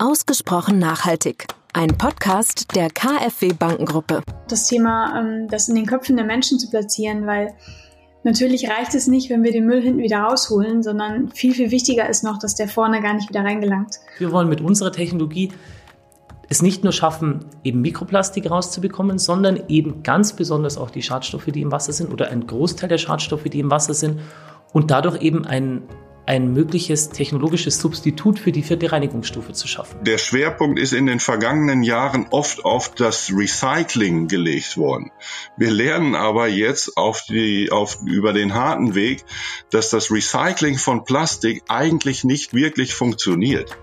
Ausgesprochen nachhaltig. Ein Podcast der KfW Bankengruppe. Das Thema, ähm, das in den Köpfen der Menschen zu platzieren, weil natürlich reicht es nicht, wenn wir den Müll hinten wieder rausholen, sondern viel, viel wichtiger ist noch, dass der vorne gar nicht wieder reingelangt. Wir wollen mit unserer Technologie es nicht nur schaffen, eben Mikroplastik rauszubekommen, sondern eben ganz besonders auch die Schadstoffe, die im Wasser sind oder ein Großteil der Schadstoffe, die im Wasser sind und dadurch eben ein ein mögliches technologisches Substitut für die vierte Reinigungsstufe zu schaffen. Der Schwerpunkt ist in den vergangenen Jahren oft auf das Recycling gelegt worden. Wir lernen aber jetzt auf die, auf, über den harten Weg, dass das Recycling von Plastik eigentlich nicht wirklich funktioniert.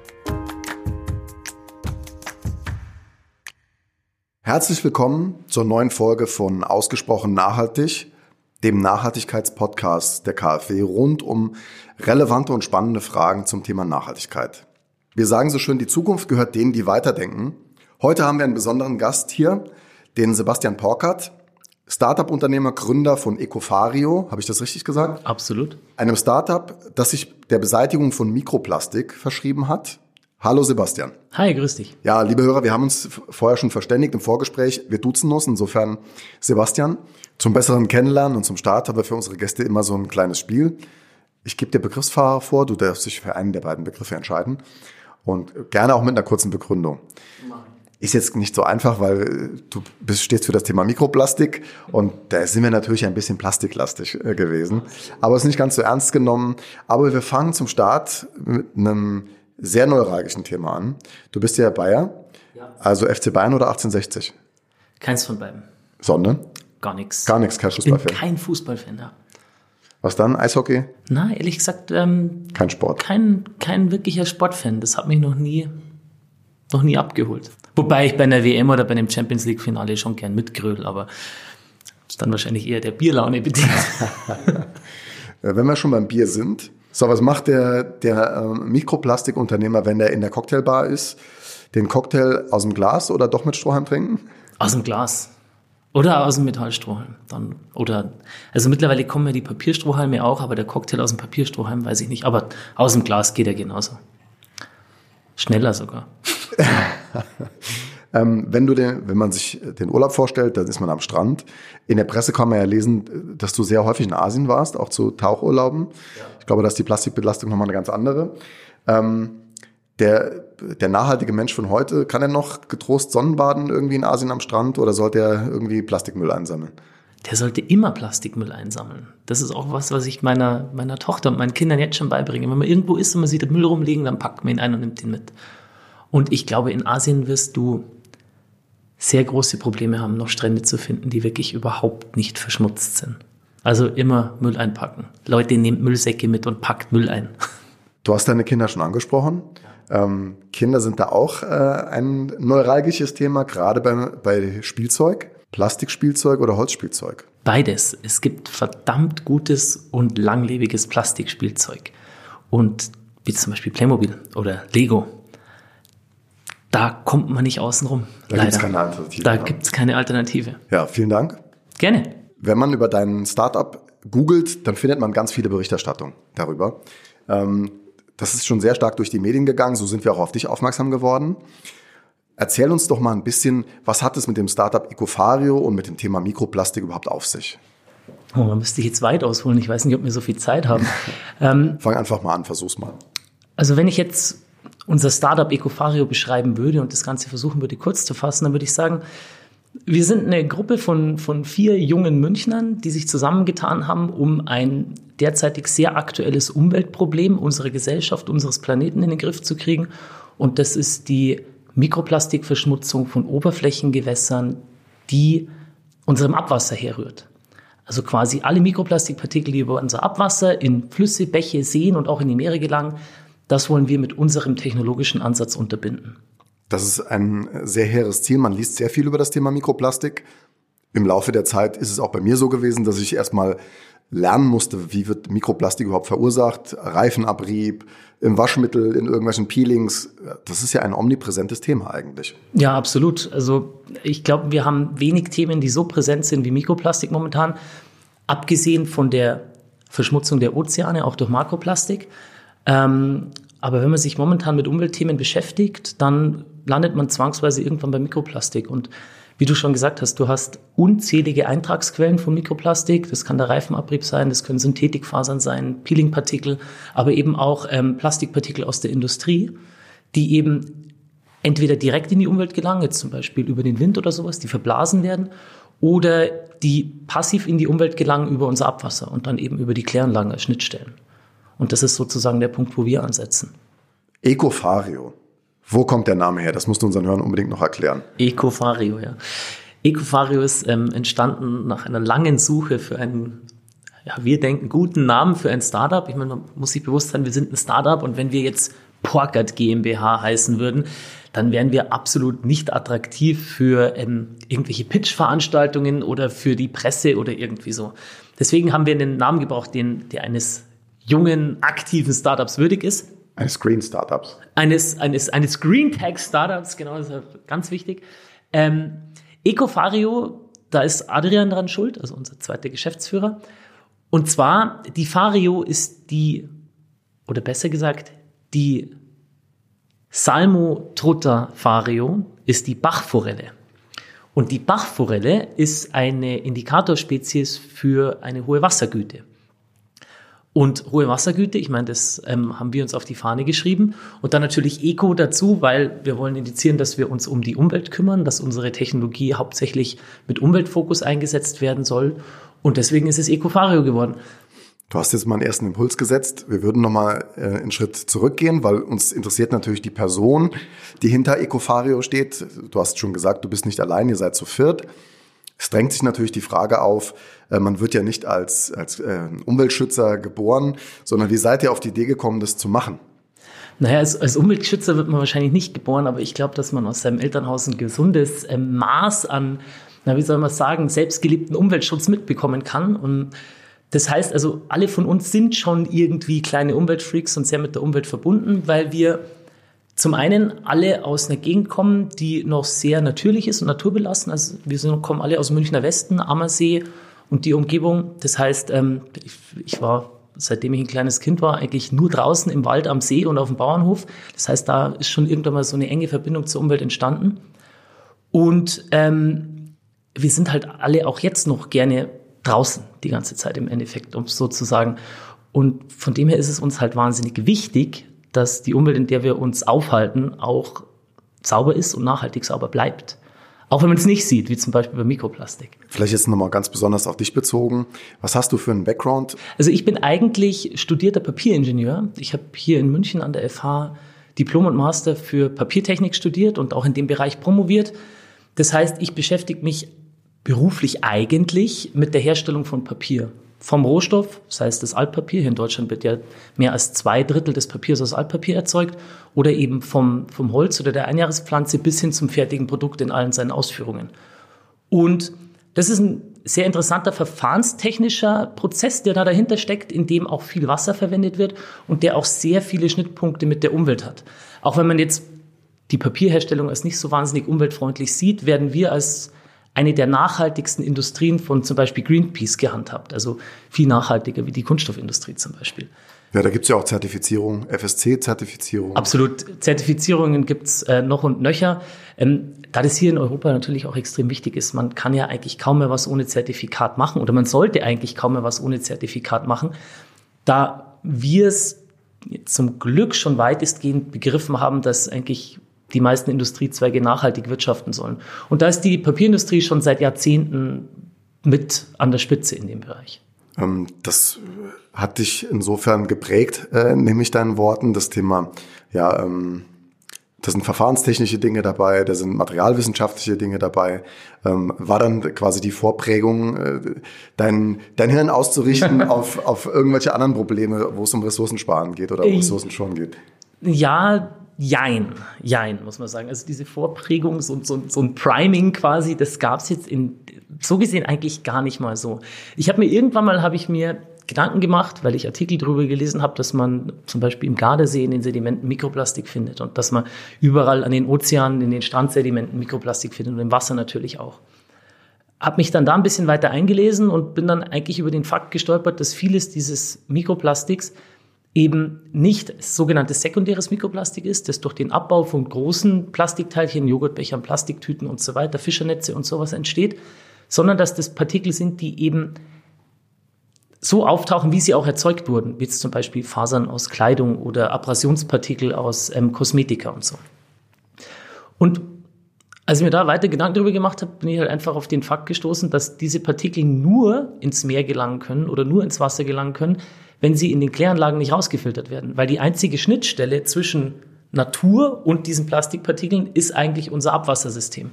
Herzlich willkommen zur neuen Folge von Ausgesprochen Nachhaltig dem Nachhaltigkeitspodcast der KfW rund um relevante und spannende Fragen zum Thema Nachhaltigkeit. Wir sagen so schön, die Zukunft gehört denen, die weiterdenken. Heute haben wir einen besonderen Gast hier, den Sebastian Porkert, Startup-Unternehmer, Gründer von Ecofario, habe ich das richtig gesagt? Absolut. Einem Startup, das sich der Beseitigung von Mikroplastik verschrieben hat. Hallo Sebastian. Hi, grüß dich. Ja, liebe Hörer, wir haben uns vorher schon verständigt im Vorgespräch. Wir duzen uns, insofern Sebastian. Zum besseren Kennenlernen und zum Start haben wir für unsere Gäste immer so ein kleines Spiel. Ich gebe dir Begriffsfahrer vor, du darfst dich für einen der beiden Begriffe entscheiden und gerne auch mit einer kurzen Begründung. Ist jetzt nicht so einfach, weil du bist, stehst für das Thema Mikroplastik und da sind wir natürlich ein bisschen plastiklastig äh, gewesen. Aber es ist nicht ganz so ernst genommen. Aber wir fangen zum Start mit einem sehr neuralgischen Thema an. Du bist ja Bayer, also FC Bayern oder 1860? Keins von beiden. Sondern? Gar nichts. Gar nichts, kein Fußballfan. Ich bin kein Fußballfan, ja. Was dann? Eishockey? Na, ehrlich gesagt, ähm, kein Sport. Kein, kein wirklicher Sportfan. Das hat mich noch nie, noch nie abgeholt. Wobei ich bei einer WM oder bei einem Champions League Finale schon gern mitgrödel, aber ist dann wahrscheinlich eher der Bierlaune bedingt. wenn wir schon beim Bier sind, so was macht der, der ähm, Mikroplastikunternehmer, wenn der in der Cocktailbar ist? Den Cocktail aus dem Glas oder doch mit Strohhalm trinken? Aus dem Glas. Oder aus dem Metallstrohhalm. Dann, oder, also mittlerweile kommen ja die Papierstrohhalme auch, aber der Cocktail aus dem Papierstrohhalm weiß ich nicht. Aber aus dem Glas geht er genauso. Schneller sogar. ähm, wenn du den, wenn man sich den Urlaub vorstellt, dann ist man am Strand. In der Presse kann man ja lesen, dass du sehr häufig in Asien warst, auch zu Tauchurlauben. Ja. Ich glaube, dass die Plastikbelastung nochmal eine ganz andere. Ähm, der, der nachhaltige Mensch von heute, kann er noch getrost Sonnenbaden irgendwie in Asien am Strand oder sollte er irgendwie Plastikmüll einsammeln? Der sollte immer Plastikmüll einsammeln. Das ist auch was, was ich meiner, meiner Tochter und meinen Kindern jetzt schon beibringe. Wenn man irgendwo ist und man sieht den Müll rumliegen, dann packt man ihn ein und nimmt ihn mit. Und ich glaube, in Asien wirst du sehr große Probleme haben, noch Strände zu finden, die wirklich überhaupt nicht verschmutzt sind. Also immer Müll einpacken. Leute, nehmt Müllsäcke mit und packt Müll ein. Du hast deine Kinder schon angesprochen. Ähm, Kinder sind da auch äh, ein neuralgisches Thema, gerade bei, bei Spielzeug, Plastikspielzeug oder Holzspielzeug. Beides. Es gibt verdammt gutes und langlebiges Plastikspielzeug. Und wie zum Beispiel Playmobil oder Lego. Da kommt man nicht außen rum. Da gibt es keine Alternative. Da gibt es keine Alternative. Ja, vielen Dank. Gerne. Wenn man über dein Startup googelt, dann findet man ganz viele Berichterstattung darüber. Ähm, das ist schon sehr stark durch die Medien gegangen, so sind wir auch auf dich aufmerksam geworden. Erzähl uns doch mal ein bisschen, was hat es mit dem Startup Ecofario und mit dem Thema Mikroplastik überhaupt auf sich? Oh, man müsste jetzt weit ausholen. Ich weiß nicht, ob wir so viel Zeit haben. ähm, Fang einfach mal an, versuch's mal. Also wenn ich jetzt unser Startup Ecofario beschreiben würde und das Ganze versuchen würde, kurz zu fassen, dann würde ich sagen, wir sind eine Gruppe von, von vier jungen Münchnern, die sich zusammengetan haben, um ein derzeitig sehr aktuelles Umweltproblem unserer Gesellschaft, unseres Planeten in den Griff zu kriegen. Und das ist die Mikroplastikverschmutzung von Oberflächengewässern, die unserem Abwasser herrührt. Also quasi alle Mikroplastikpartikel, die über unser Abwasser in Flüsse, Bäche, Seen und auch in die Meere gelangen, das wollen wir mit unserem technologischen Ansatz unterbinden. Das ist ein sehr hehres Ziel. Man liest sehr viel über das Thema Mikroplastik. Im Laufe der Zeit ist es auch bei mir so gewesen, dass ich erstmal lernen musste, wie wird Mikroplastik überhaupt verursacht, Reifenabrieb, im Waschmittel, in irgendwelchen Peelings. Das ist ja ein omnipräsentes Thema eigentlich. Ja, absolut. Also ich glaube, wir haben wenig Themen, die so präsent sind wie Mikroplastik momentan. Abgesehen von der Verschmutzung der Ozeane, auch durch Makroplastik. Ähm, Aber wenn man sich momentan mit Umweltthemen beschäftigt, dann landet man zwangsweise irgendwann bei Mikroplastik. Und wie du schon gesagt hast, du hast unzählige Eintragsquellen von Mikroplastik. Das kann der Reifenabrieb sein, das können Synthetikfasern sein, Peelingpartikel, aber eben auch ähm, Plastikpartikel aus der Industrie, die eben entweder direkt in die Umwelt gelangen, jetzt zum Beispiel über den Wind oder sowas, die verblasen werden, oder die passiv in die Umwelt gelangen über unser Abwasser und dann eben über die Kläranlagen als Schnittstellen. Und das ist sozusagen der Punkt, wo wir ansetzen. Ecofario. Wo kommt der Name her? Das musst du unseren Hörern unbedingt noch erklären. Ecofario, ja. Ecofario ist ähm, entstanden nach einer langen Suche für einen, ja, wir denken, guten Namen für ein Startup. Ich meine, man muss sich bewusst sein, wir sind ein Startup und wenn wir jetzt Porkert GmbH heißen würden, dann wären wir absolut nicht attraktiv für ähm, irgendwelche Pitch-Veranstaltungen oder für die Presse oder irgendwie so. Deswegen haben wir einen Namen gebraucht, den, der eines jungen, aktiven Startups würdig ist. Eines Green Startups. Eines, eines, eines Green Tech Startups, genau, das ist ganz wichtig. Ähm, Ecofario, da ist Adrian dran schuld, also unser zweiter Geschäftsführer. Und zwar, die Fario ist die, oder besser gesagt, die Salmo trutta fario ist die Bachforelle. Und die Bachforelle ist eine Indikatorspezies für eine hohe Wassergüte. Und hohe Wassergüte, ich meine, das ähm, haben wir uns auf die Fahne geschrieben. Und dann natürlich Eco dazu, weil wir wollen indizieren, dass wir uns um die Umwelt kümmern, dass unsere Technologie hauptsächlich mit Umweltfokus eingesetzt werden soll. Und deswegen ist es Ecofario geworden. Du hast jetzt mal einen ersten Impuls gesetzt. Wir würden nochmal äh, einen Schritt zurückgehen, weil uns interessiert natürlich die Person, die hinter Ecofario steht. Du hast schon gesagt, du bist nicht allein, ihr seid zu viert. Es drängt sich natürlich die Frage auf, äh, man wird ja nicht als, als äh, Umweltschützer geboren, sondern wie seid ihr auf die Idee gekommen, das zu machen? Naja, als, als Umweltschützer wird man wahrscheinlich nicht geboren, aber ich glaube, dass man aus seinem Elternhaus ein gesundes äh, Maß an, na, wie soll man sagen, selbstgeliebten Umweltschutz mitbekommen kann. Und das heißt also, alle von uns sind schon irgendwie kleine Umweltfreaks und sehr mit der Umwelt verbunden, weil wir zum einen alle aus einer Gegend kommen, die noch sehr natürlich ist und naturbelassen. Also wir sind, kommen alle aus Münchner Westen, Ammersee und die Umgebung. Das heißt, ähm, ich, ich war seitdem ich ein kleines Kind war, eigentlich nur draußen im Wald am See und auf dem Bauernhof. Das heißt, da ist schon irgendwann mal so eine enge Verbindung zur Umwelt entstanden. Und ähm, wir sind halt alle auch jetzt noch gerne draußen die ganze Zeit im Endeffekt, um es so zu sagen. Und von dem her ist es uns halt wahnsinnig wichtig, dass die Umwelt, in der wir uns aufhalten, auch sauber ist und nachhaltig sauber bleibt. Auch wenn man es nicht sieht, wie zum Beispiel bei Mikroplastik. Vielleicht jetzt nochmal ganz besonders auf dich bezogen. Was hast du für einen Background? Also ich bin eigentlich studierter Papieringenieur. Ich habe hier in München an der FH Diplom und Master für Papiertechnik studiert und auch in dem Bereich promoviert. Das heißt, ich beschäftige mich beruflich eigentlich mit der Herstellung von Papier vom Rohstoff, das heißt das Altpapier, hier in Deutschland wird ja mehr als zwei Drittel des Papiers aus Altpapier erzeugt, oder eben vom, vom Holz oder der Einjahrespflanze bis hin zum fertigen Produkt in allen seinen Ausführungen. Und das ist ein sehr interessanter verfahrenstechnischer Prozess, der da dahinter steckt, in dem auch viel Wasser verwendet wird und der auch sehr viele Schnittpunkte mit der Umwelt hat. Auch wenn man jetzt die Papierherstellung als nicht so wahnsinnig umweltfreundlich sieht, werden wir als eine der nachhaltigsten Industrien von zum Beispiel Greenpeace gehandhabt. Also viel nachhaltiger wie die Kunststoffindustrie zum Beispiel. Ja, da gibt's ja auch Zertifizierung, FSC-Zertifizierung. Absolut. Zertifizierungen gibt's äh, noch und nöcher. Ähm, da das hier in Europa natürlich auch extrem wichtig ist, man kann ja eigentlich kaum mehr was ohne Zertifikat machen oder man sollte eigentlich kaum mehr was ohne Zertifikat machen. Da wir es zum Glück schon weitestgehend begriffen haben, dass eigentlich die meisten Industriezweige nachhaltig wirtschaften sollen. Und da ist die Papierindustrie schon seit Jahrzehnten mit an der Spitze in dem Bereich. Ähm, das hat dich insofern geprägt, äh, nehme ich deinen Worten, das Thema, ja, ähm, da sind verfahrenstechnische Dinge dabei, da sind materialwissenschaftliche Dinge dabei. Ähm, war dann quasi die Vorprägung, äh, dein, dein Hirn auszurichten auf, auf irgendwelche anderen Probleme, wo es um Ressourcensparen geht oder um Ressourcenschonen geht? Ja, Jein, jein, muss man sagen. Also diese Vorprägung, so, so, so ein Priming quasi, das gab es jetzt in so gesehen eigentlich gar nicht mal so. Ich habe mir irgendwann mal, habe ich mir Gedanken gemacht, weil ich Artikel darüber gelesen habe, dass man zum Beispiel im Gardasee in den Sedimenten Mikroplastik findet und dass man überall an den Ozeanen, in den Strandsedimenten Mikroplastik findet und im Wasser natürlich auch. Hab mich dann da ein bisschen weiter eingelesen und bin dann eigentlich über den Fakt gestolpert, dass vieles dieses Mikroplastiks eben nicht sogenanntes sekundäres Mikroplastik ist, das durch den Abbau von großen Plastikteilchen, Joghurtbechern, Plastiktüten und so weiter, Fischernetze und sowas entsteht, sondern dass das Partikel sind, die eben so auftauchen, wie sie auch erzeugt wurden, wie zum Beispiel Fasern aus Kleidung oder Abrasionspartikel aus ähm, Kosmetika und so. Und als ich mir da weiter Gedanken darüber gemacht habe, bin ich halt einfach auf den Fakt gestoßen, dass diese Partikel nur ins Meer gelangen können oder nur ins Wasser gelangen können, wenn sie in den Kläranlagen nicht rausgefiltert werden. Weil die einzige Schnittstelle zwischen Natur und diesen Plastikpartikeln ist eigentlich unser Abwassersystem.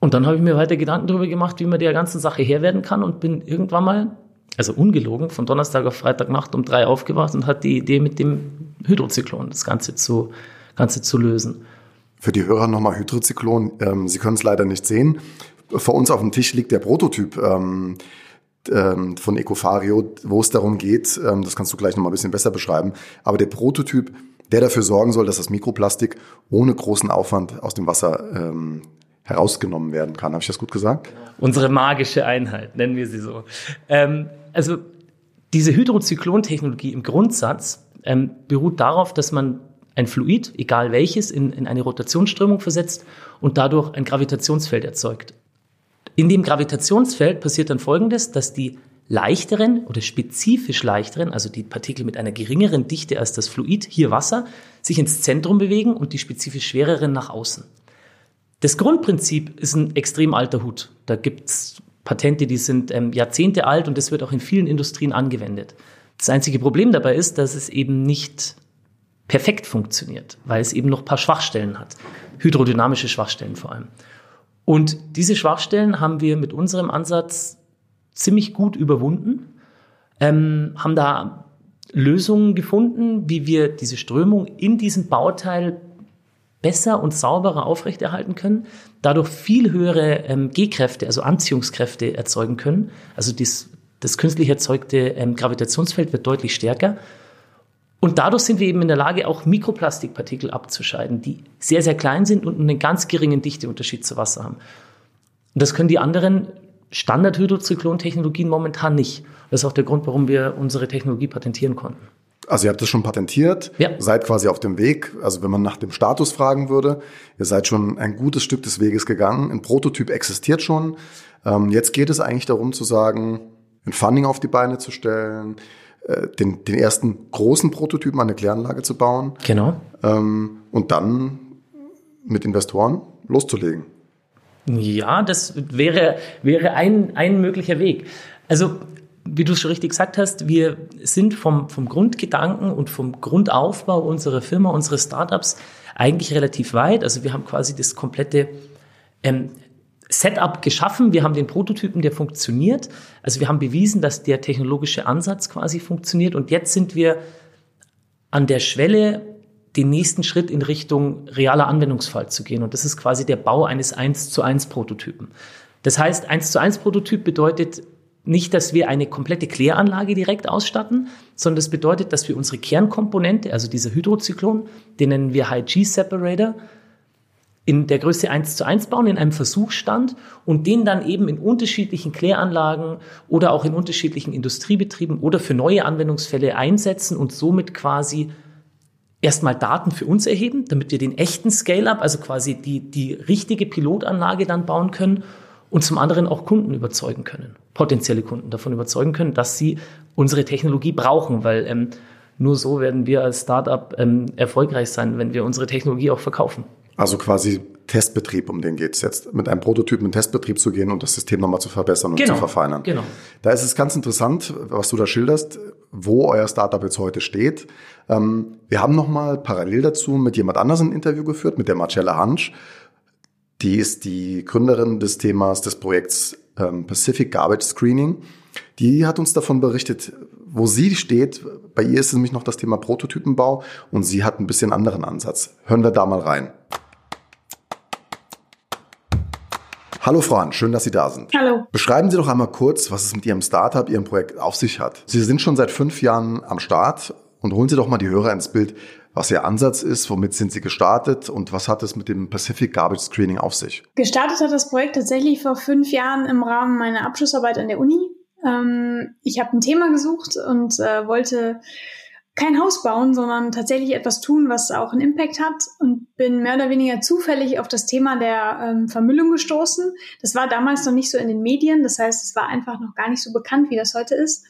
Und dann habe ich mir weiter Gedanken darüber gemacht, wie man der ganzen Sache Herr werden kann und bin irgendwann mal, also ungelogen, von Donnerstag auf Freitagnacht um drei aufgewacht und hatte die Idee, mit dem Hydrozyklon das Ganze zu, Ganze zu lösen. Für die Hörer nochmal Hydrozyklon. Ähm, Sie können es leider nicht sehen. Vor uns auf dem Tisch liegt der Prototyp ähm, ähm, von Ecofario, wo es darum geht, ähm, das kannst du gleich nochmal ein bisschen besser beschreiben, aber der Prototyp, der dafür sorgen soll, dass das Mikroplastik ohne großen Aufwand aus dem Wasser ähm, herausgenommen werden kann. Habe ich das gut gesagt? Unsere magische Einheit, nennen wir sie so. Ähm, also diese Hydrozyklontechnologie im Grundsatz ähm, beruht darauf, dass man ein Fluid, egal welches, in, in eine Rotationsströmung versetzt und dadurch ein Gravitationsfeld erzeugt. In dem Gravitationsfeld passiert dann Folgendes, dass die leichteren oder spezifisch leichteren, also die Partikel mit einer geringeren Dichte als das Fluid, hier Wasser, sich ins Zentrum bewegen und die spezifisch schwereren nach außen. Das Grundprinzip ist ein extrem alter Hut. Da gibt's Patente, die sind ähm, Jahrzehnte alt und das wird auch in vielen Industrien angewendet. Das einzige Problem dabei ist, dass es eben nicht perfekt funktioniert, weil es eben noch ein paar Schwachstellen hat. Hydrodynamische Schwachstellen vor allem. Und diese Schwachstellen haben wir mit unserem Ansatz ziemlich gut überwunden, ähm, haben da Lösungen gefunden, wie wir diese Strömung in diesem Bauteil besser und sauberer aufrechterhalten können, dadurch viel höhere ähm, G-Kräfte, also Anziehungskräfte erzeugen können. Also dies, das künstlich erzeugte ähm, Gravitationsfeld wird deutlich stärker. Und dadurch sind wir eben in der Lage, auch Mikroplastikpartikel abzuscheiden, die sehr, sehr klein sind und einen ganz geringen Dichteunterschied zu Wasser haben. Und das können die anderen Standard-Hydrozyklontechnologien momentan nicht. Das ist auch der Grund, warum wir unsere Technologie patentieren konnten. Also ihr habt das schon patentiert, ja. seid quasi auf dem Weg. Also wenn man nach dem Status fragen würde, ihr seid schon ein gutes Stück des Weges gegangen. Ein Prototyp existiert schon. Ähm, jetzt geht es eigentlich darum zu sagen, ein Funding auf die Beine zu stellen, äh, den, den ersten großen Prototypen an der Kläranlage zu bauen. Genau. Ähm, und dann mit Investoren loszulegen. Ja, das wäre, wäre ein, ein möglicher Weg. Also wie du es schon richtig gesagt hast, wir sind vom, vom Grundgedanken und vom Grundaufbau unserer Firma, unseres Startups eigentlich relativ weit. Also wir haben quasi das komplette ähm, Setup geschaffen. Wir haben den Prototypen, der funktioniert. Also wir haben bewiesen, dass der technologische Ansatz quasi funktioniert. Und jetzt sind wir an der Schwelle, den nächsten Schritt in Richtung realer Anwendungsfall zu gehen. Und das ist quasi der Bau eines 1 zu 1 Prototypen. Das heißt, 1 zu 1 Prototyp bedeutet, nicht, dass wir eine komplette Kläranlage direkt ausstatten, sondern das bedeutet, dass wir unsere Kernkomponente, also dieser Hydrozyklon, den nennen wir High-G-Separator, in der Größe 1 zu 1 bauen, in einem Versuchsstand und den dann eben in unterschiedlichen Kläranlagen oder auch in unterschiedlichen Industriebetrieben oder für neue Anwendungsfälle einsetzen und somit quasi erstmal Daten für uns erheben, damit wir den echten Scale-up, also quasi die, die richtige Pilotanlage dann bauen können und zum anderen auch Kunden überzeugen können, potenzielle Kunden davon überzeugen können, dass sie unsere Technologie brauchen, weil ähm, nur so werden wir als Startup ähm, erfolgreich sein, wenn wir unsere Technologie auch verkaufen. Also quasi Testbetrieb, um den geht es jetzt, mit einem Prototypen in Testbetrieb zu gehen und das System nochmal zu verbessern und genau, zu verfeinern. Genau. Da ist es ganz interessant, was du da schilderst, wo euer Startup jetzt heute steht. Ähm, wir haben nochmal parallel dazu mit jemand anders ein Interview geführt, mit der Marcella Hansch. Die ist die Gründerin des Themas des Projekts ähm, Pacific Garbage Screening. Die hat uns davon berichtet, wo sie steht. Bei ihr ist es nämlich noch das Thema Prototypenbau und sie hat ein bisschen anderen Ansatz. Hören wir da mal rein. Hallo Frau Hahn, schön, dass Sie da sind. Hallo. Beschreiben Sie doch einmal kurz, was es mit Ihrem Startup, Ihrem Projekt auf sich hat. Sie sind schon seit fünf Jahren am Start und holen Sie doch mal die Hörer ins Bild was Ihr Ansatz ist, womit sind Sie gestartet und was hat es mit dem Pacific Garbage Screening auf sich? Gestartet hat das Projekt tatsächlich vor fünf Jahren im Rahmen meiner Abschlussarbeit an der Uni. Ähm, ich habe ein Thema gesucht und äh, wollte kein Haus bauen, sondern tatsächlich etwas tun, was auch einen Impact hat und bin mehr oder weniger zufällig auf das Thema der ähm, Vermüllung gestoßen. Das war damals noch nicht so in den Medien, das heißt, es war einfach noch gar nicht so bekannt, wie das heute ist.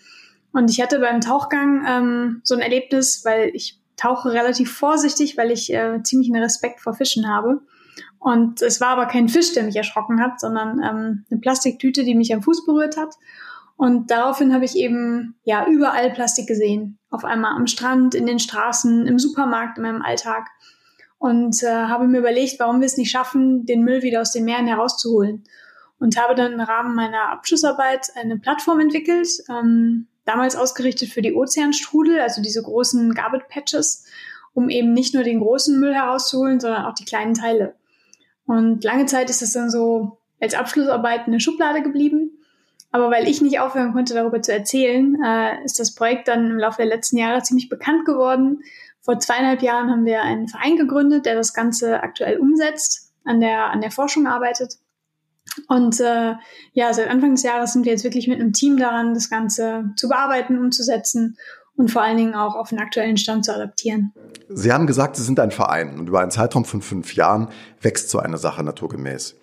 Und ich hatte beim Tauchgang ähm, so ein Erlebnis, weil ich tauche relativ vorsichtig, weil ich äh, ziemlich einen Respekt vor Fischen habe. Und es war aber kein Fisch, der mich erschrocken hat, sondern ähm, eine Plastiktüte, die mich am Fuß berührt hat. Und daraufhin habe ich eben ja überall Plastik gesehen. Auf einmal am Strand, in den Straßen, im Supermarkt, in meinem Alltag. Und äh, habe mir überlegt, warum wir es nicht schaffen, den Müll wieder aus den Meeren herauszuholen. Und habe dann im Rahmen meiner Abschlussarbeit eine Plattform entwickelt, ähm, damals ausgerichtet für die Ozeanstrudel, also diese großen Garbage Patches, um eben nicht nur den großen Müll herauszuholen, sondern auch die kleinen Teile. Und lange Zeit ist das dann so als Abschlussarbeit in der Schublade geblieben. Aber weil ich nicht aufhören konnte, darüber zu erzählen, äh, ist das Projekt dann im Laufe der letzten Jahre ziemlich bekannt geworden. Vor zweieinhalb Jahren haben wir einen Verein gegründet, der das Ganze aktuell umsetzt, an der, an der Forschung arbeitet. Und äh, ja, seit Anfang des Jahres sind wir jetzt wirklich mit einem Team daran, das Ganze zu bearbeiten, umzusetzen und vor allen Dingen auch auf den aktuellen Stand zu adaptieren. Sie haben gesagt, Sie sind ein Verein und über einen Zeitraum von fünf Jahren wächst so eine Sache naturgemäß.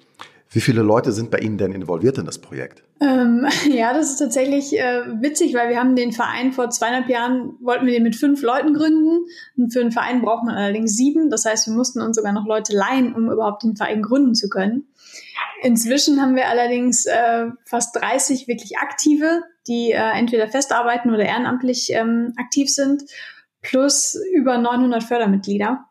Wie viele Leute sind bei Ihnen denn involviert in das Projekt? Ähm, ja, das ist tatsächlich äh, witzig, weil wir haben den Verein vor zweieinhalb Jahren, wollten wir den mit fünf Leuten gründen. Und für einen Verein braucht man allerdings sieben. Das heißt, wir mussten uns sogar noch Leute leihen, um überhaupt den Verein gründen zu können. Inzwischen haben wir allerdings äh, fast 30 wirklich aktive, die äh, entweder festarbeiten oder ehrenamtlich ähm, aktiv sind, plus über 900 Fördermitglieder.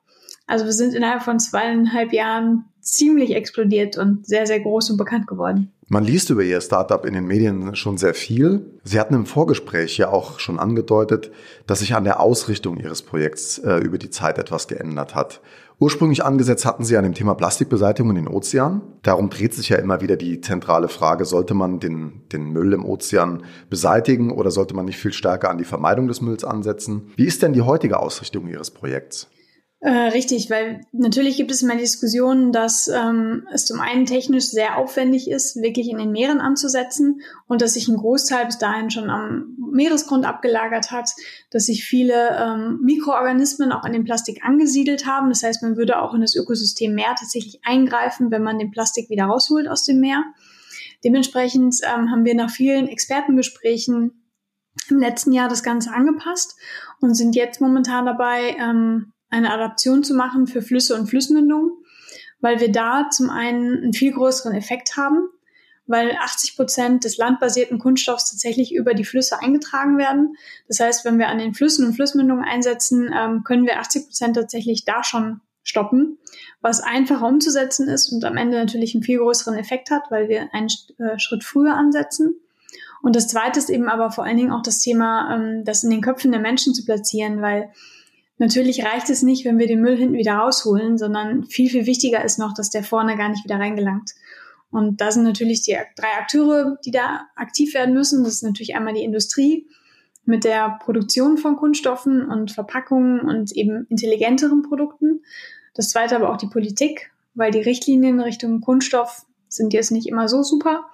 Also wir sind innerhalb von zweieinhalb Jahren ziemlich explodiert und sehr, sehr groß und bekannt geworden. Man liest über Ihr Startup in den Medien schon sehr viel. Sie hatten im Vorgespräch ja auch schon angedeutet, dass sich an der Ausrichtung Ihres Projekts äh, über die Zeit etwas geändert hat. Ursprünglich angesetzt hatten Sie an dem Thema Plastikbeseitigung in den Ozeanen. Darum dreht sich ja immer wieder die zentrale Frage, sollte man den, den Müll im Ozean beseitigen oder sollte man nicht viel stärker an die Vermeidung des Mülls ansetzen? Wie ist denn die heutige Ausrichtung Ihres Projekts? Äh, richtig, weil natürlich gibt es immer Diskussionen, dass ähm, es zum einen technisch sehr aufwendig ist, wirklich in den Meeren anzusetzen und dass sich ein Großteil bis dahin schon am Meeresgrund abgelagert hat, dass sich viele ähm, Mikroorganismen auch an dem Plastik angesiedelt haben. Das heißt, man würde auch in das Ökosystem Meer tatsächlich eingreifen, wenn man den Plastik wieder rausholt aus dem Meer. Dementsprechend ähm, haben wir nach vielen Expertengesprächen im letzten Jahr das Ganze angepasst und sind jetzt momentan dabei, ähm, eine Adaption zu machen für Flüsse und Flussmündungen, weil wir da zum einen einen viel größeren Effekt haben, weil 80 Prozent des landbasierten Kunststoffs tatsächlich über die Flüsse eingetragen werden. Das heißt, wenn wir an den Flüssen und Flussmündungen einsetzen, ähm, können wir 80 Prozent tatsächlich da schon stoppen, was einfacher umzusetzen ist und am Ende natürlich einen viel größeren Effekt hat, weil wir einen äh, Schritt früher ansetzen. Und das Zweite ist eben aber vor allen Dingen auch das Thema, ähm, das in den Köpfen der Menschen zu platzieren, weil Natürlich reicht es nicht, wenn wir den Müll hinten wieder rausholen, sondern viel, viel wichtiger ist noch, dass der vorne gar nicht wieder reingelangt. Und da sind natürlich die drei Akteure, die da aktiv werden müssen. Das ist natürlich einmal die Industrie mit der Produktion von Kunststoffen und Verpackungen und eben intelligenteren Produkten. Das zweite aber auch die Politik, weil die Richtlinien Richtung Kunststoff sind jetzt nicht immer so super.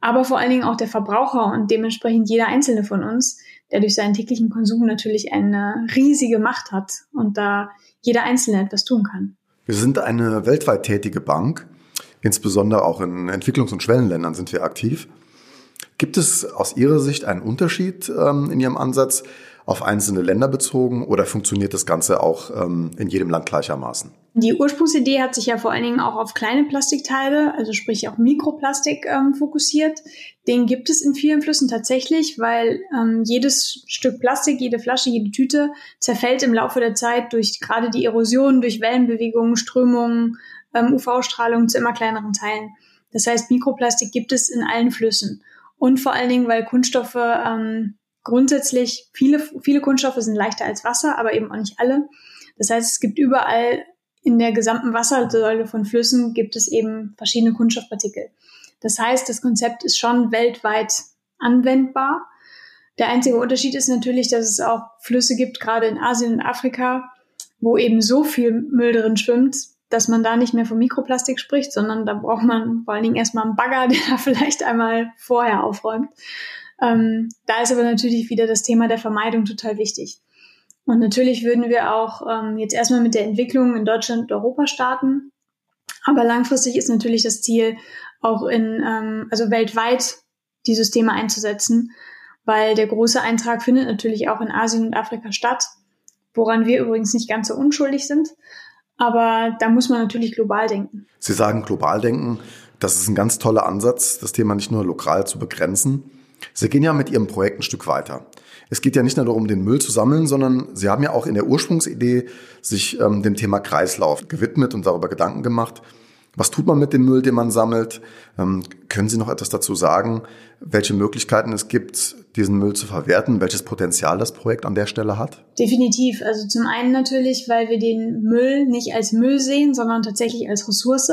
Aber vor allen Dingen auch der Verbraucher und dementsprechend jeder einzelne von uns, der durch seinen täglichen Konsum natürlich eine riesige Macht hat und da jeder Einzelne etwas tun kann. Wir sind eine weltweit tätige Bank, insbesondere auch in Entwicklungs- und Schwellenländern sind wir aktiv. Gibt es aus Ihrer Sicht einen Unterschied ähm, in Ihrem Ansatz auf einzelne Länder bezogen oder funktioniert das Ganze auch ähm, in jedem Land gleichermaßen? Die Ursprungsidee hat sich ja vor allen Dingen auch auf kleine Plastikteile, also sprich auch Mikroplastik ähm, fokussiert. Den gibt es in vielen Flüssen tatsächlich, weil ähm, jedes Stück Plastik, jede Flasche, jede Tüte zerfällt im Laufe der Zeit durch gerade die Erosion, durch Wellenbewegungen, Strömungen, ähm, UV-Strahlung zu immer kleineren Teilen. Das heißt, Mikroplastik gibt es in allen Flüssen. Und vor allen Dingen, weil Kunststoffe ähm, grundsätzlich, viele, viele Kunststoffe sind leichter als Wasser, aber eben auch nicht alle. Das heißt, es gibt überall in der gesamten Wassersäule von Flüssen gibt es eben verschiedene Kunststoffpartikel. Das heißt, das Konzept ist schon weltweit anwendbar. Der einzige Unterschied ist natürlich, dass es auch Flüsse gibt, gerade in Asien und Afrika, wo eben so viel Müll drin schwimmt, dass man da nicht mehr von Mikroplastik spricht, sondern da braucht man vor allen Dingen erstmal einen Bagger, der da vielleicht einmal vorher aufräumt. Ähm, da ist aber natürlich wieder das Thema der Vermeidung total wichtig. Und natürlich würden wir auch ähm, jetzt erstmal mit der Entwicklung in Deutschland und Europa starten. Aber langfristig ist natürlich das Ziel, auch in, ähm, also weltweit die Systeme einzusetzen, weil der große Eintrag findet natürlich auch in Asien und Afrika statt, woran wir übrigens nicht ganz so unschuldig sind. Aber da muss man natürlich global denken. Sie sagen global denken. Das ist ein ganz toller Ansatz, das Thema nicht nur lokal zu begrenzen. Sie gehen ja mit Ihrem Projekt ein Stück weiter. Es geht ja nicht nur darum, den Müll zu sammeln, sondern Sie haben ja auch in der Ursprungsidee sich ähm, dem Thema Kreislauf gewidmet und darüber Gedanken gemacht. Was tut man mit dem Müll, den man sammelt? Ähm, können Sie noch etwas dazu sagen, welche Möglichkeiten es gibt, diesen Müll zu verwerten, welches Potenzial das Projekt an der Stelle hat? Definitiv. Also zum einen natürlich, weil wir den Müll nicht als Müll sehen, sondern tatsächlich als Ressource.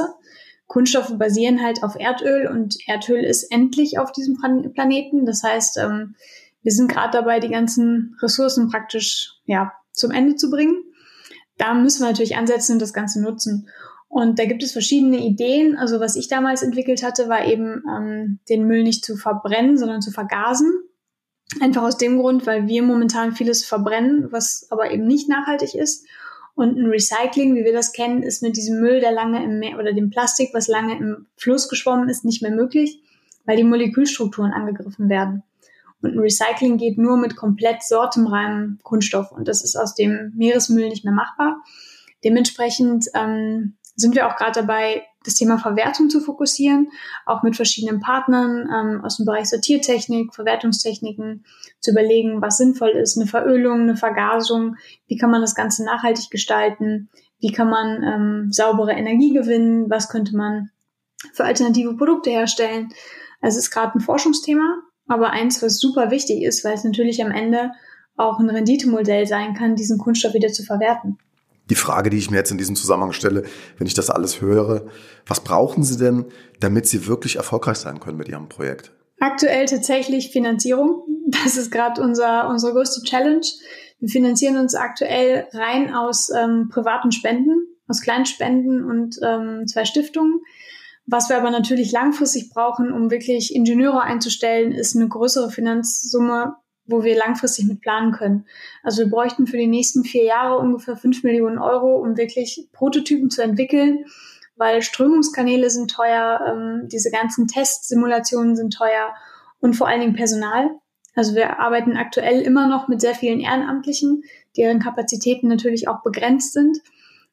Kunststoffe basieren halt auf Erdöl und Erdöl ist endlich auf diesem Planeten. Das heißt, ähm, wir sind gerade dabei, die ganzen Ressourcen praktisch ja, zum Ende zu bringen. Da müssen wir natürlich ansetzen und das Ganze nutzen. Und da gibt es verschiedene Ideen. Also was ich damals entwickelt hatte, war eben ähm, den Müll nicht zu verbrennen, sondern zu vergasen. Einfach aus dem Grund, weil wir momentan vieles verbrennen, was aber eben nicht nachhaltig ist. Und ein Recycling, wie wir das kennen, ist mit diesem Müll, der lange im Meer oder dem Plastik, was lange im Fluss geschwommen ist, nicht mehr möglich, weil die Molekülstrukturen angegriffen werden. Und ein Recycling geht nur mit komplett sortenreinem Kunststoff und das ist aus dem Meeresmüll nicht mehr machbar. Dementsprechend ähm, sind wir auch gerade dabei, das Thema Verwertung zu fokussieren, auch mit verschiedenen Partnern ähm, aus dem Bereich Sortiertechnik, Verwertungstechniken, zu überlegen, was sinnvoll ist, eine Verölung, eine Vergasung, wie kann man das Ganze nachhaltig gestalten, wie kann man ähm, saubere Energie gewinnen, was könnte man für alternative Produkte herstellen. Also es ist gerade ein Forschungsthema, aber eins, was super wichtig ist, weil es natürlich am Ende auch ein Renditemodell sein kann, diesen Kunststoff wieder zu verwerten. Die Frage, die ich mir jetzt in diesem Zusammenhang stelle, wenn ich das alles höre, was brauchen Sie denn, damit Sie wirklich erfolgreich sein können mit Ihrem Projekt? Aktuell tatsächlich Finanzierung. Das ist gerade unser, unsere größte Challenge. Wir finanzieren uns aktuell rein aus ähm, privaten Spenden, aus Kleinspenden und ähm, zwei Stiftungen. Was wir aber natürlich langfristig brauchen, um wirklich Ingenieure einzustellen, ist eine größere Finanzsumme, wo wir langfristig mit planen können. Also wir bräuchten für die nächsten vier Jahre ungefähr fünf Millionen Euro, um wirklich Prototypen zu entwickeln, weil Strömungskanäle sind teuer, ähm, diese ganzen Testsimulationen sind teuer und vor allen Dingen Personal. Also wir arbeiten aktuell immer noch mit sehr vielen Ehrenamtlichen, deren Kapazitäten natürlich auch begrenzt sind.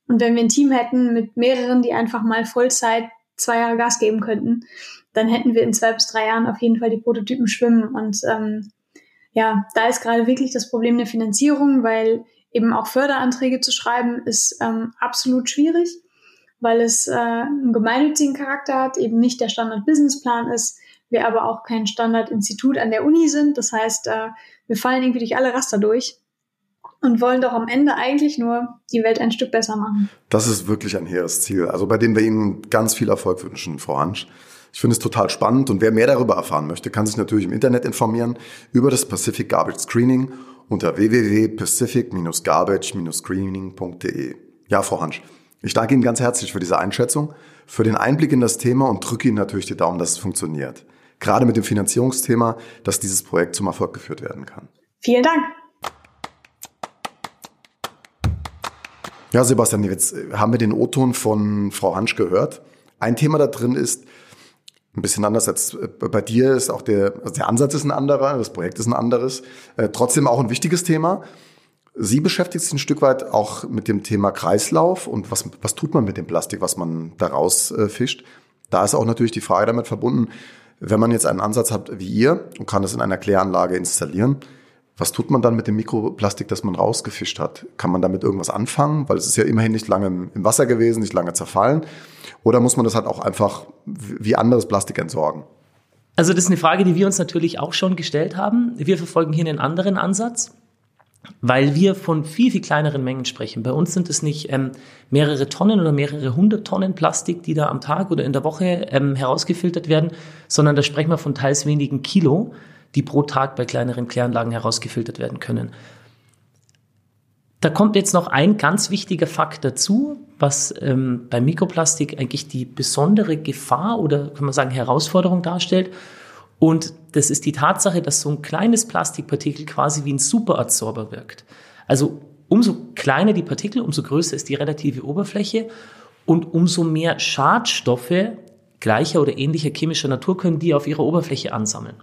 Und wenn wir ein Team hätten mit mehreren, die einfach mal Vollzeit zwei Jahre Gas geben könnten, dann hätten wir in zwei bis drei Jahren auf jeden Fall die Prototypen schwimmen. Und ähm, ja, da ist gerade wirklich das Problem der Finanzierung, weil eben auch Förderanträge zu schreiben ist ähm, absolut schwierig, weil es äh, einen gemeinnützigen Charakter hat, eben nicht der Standard-Businessplan ist, wir aber auch kein Standardinstitut an der Uni sind. Das heißt, äh, wir fallen irgendwie durch alle Raster durch und wollen doch am Ende eigentlich nur die Welt ein Stück besser machen. Das ist wirklich ein hehres Ziel, also bei dem wir Ihnen ganz viel Erfolg wünschen, Frau Hansch. Ich finde es total spannend und wer mehr darüber erfahren möchte, kann sich natürlich im Internet informieren über das Pacific Garbage Screening unter www.pacific-garbage-screening.de. Ja, Frau Hansch, ich danke Ihnen ganz herzlich für diese Einschätzung, für den Einblick in das Thema und drücke Ihnen natürlich die Daumen, dass es funktioniert. Gerade mit dem Finanzierungsthema, dass dieses Projekt zum Erfolg geführt werden kann. Vielen Dank. Ja, Sebastian, jetzt haben wir den O-Ton von Frau Hansch gehört. Ein Thema da drin ist, ein bisschen anders als äh, bei dir ist auch der, also der Ansatz ist ein anderer, das Projekt ist ein anderes. Äh, trotzdem auch ein wichtiges Thema. Sie beschäftigt sich ein Stück weit auch mit dem Thema Kreislauf und was, was tut man mit dem Plastik, was man daraus äh, fischt. Da ist auch natürlich die Frage damit verbunden, wenn man jetzt einen Ansatz hat wie ihr und kann das in einer Kläranlage installieren, was tut man dann mit dem Mikroplastik, das man rausgefischt hat? Kann man damit irgendwas anfangen? Weil es ist ja immerhin nicht lange im Wasser gewesen, nicht lange zerfallen. Oder muss man das halt auch einfach wie anderes Plastik entsorgen? Also das ist eine Frage, die wir uns natürlich auch schon gestellt haben. Wir verfolgen hier einen anderen Ansatz, weil wir von viel, viel kleineren Mengen sprechen. Bei uns sind es nicht ähm, mehrere Tonnen oder mehrere hundert Tonnen Plastik, die da am Tag oder in der Woche ähm, herausgefiltert werden, sondern da sprechen wir von teils wenigen Kilo die pro Tag bei kleineren Kläranlagen herausgefiltert werden können. Da kommt jetzt noch ein ganz wichtiger Fakt dazu, was ähm, beim Mikroplastik eigentlich die besondere Gefahr oder kann man sagen Herausforderung darstellt. Und das ist die Tatsache, dass so ein kleines Plastikpartikel quasi wie ein Superadsorber wirkt. Also umso kleiner die Partikel, umso größer ist die relative Oberfläche und umso mehr Schadstoffe gleicher oder ähnlicher chemischer Natur können die auf ihrer Oberfläche ansammeln.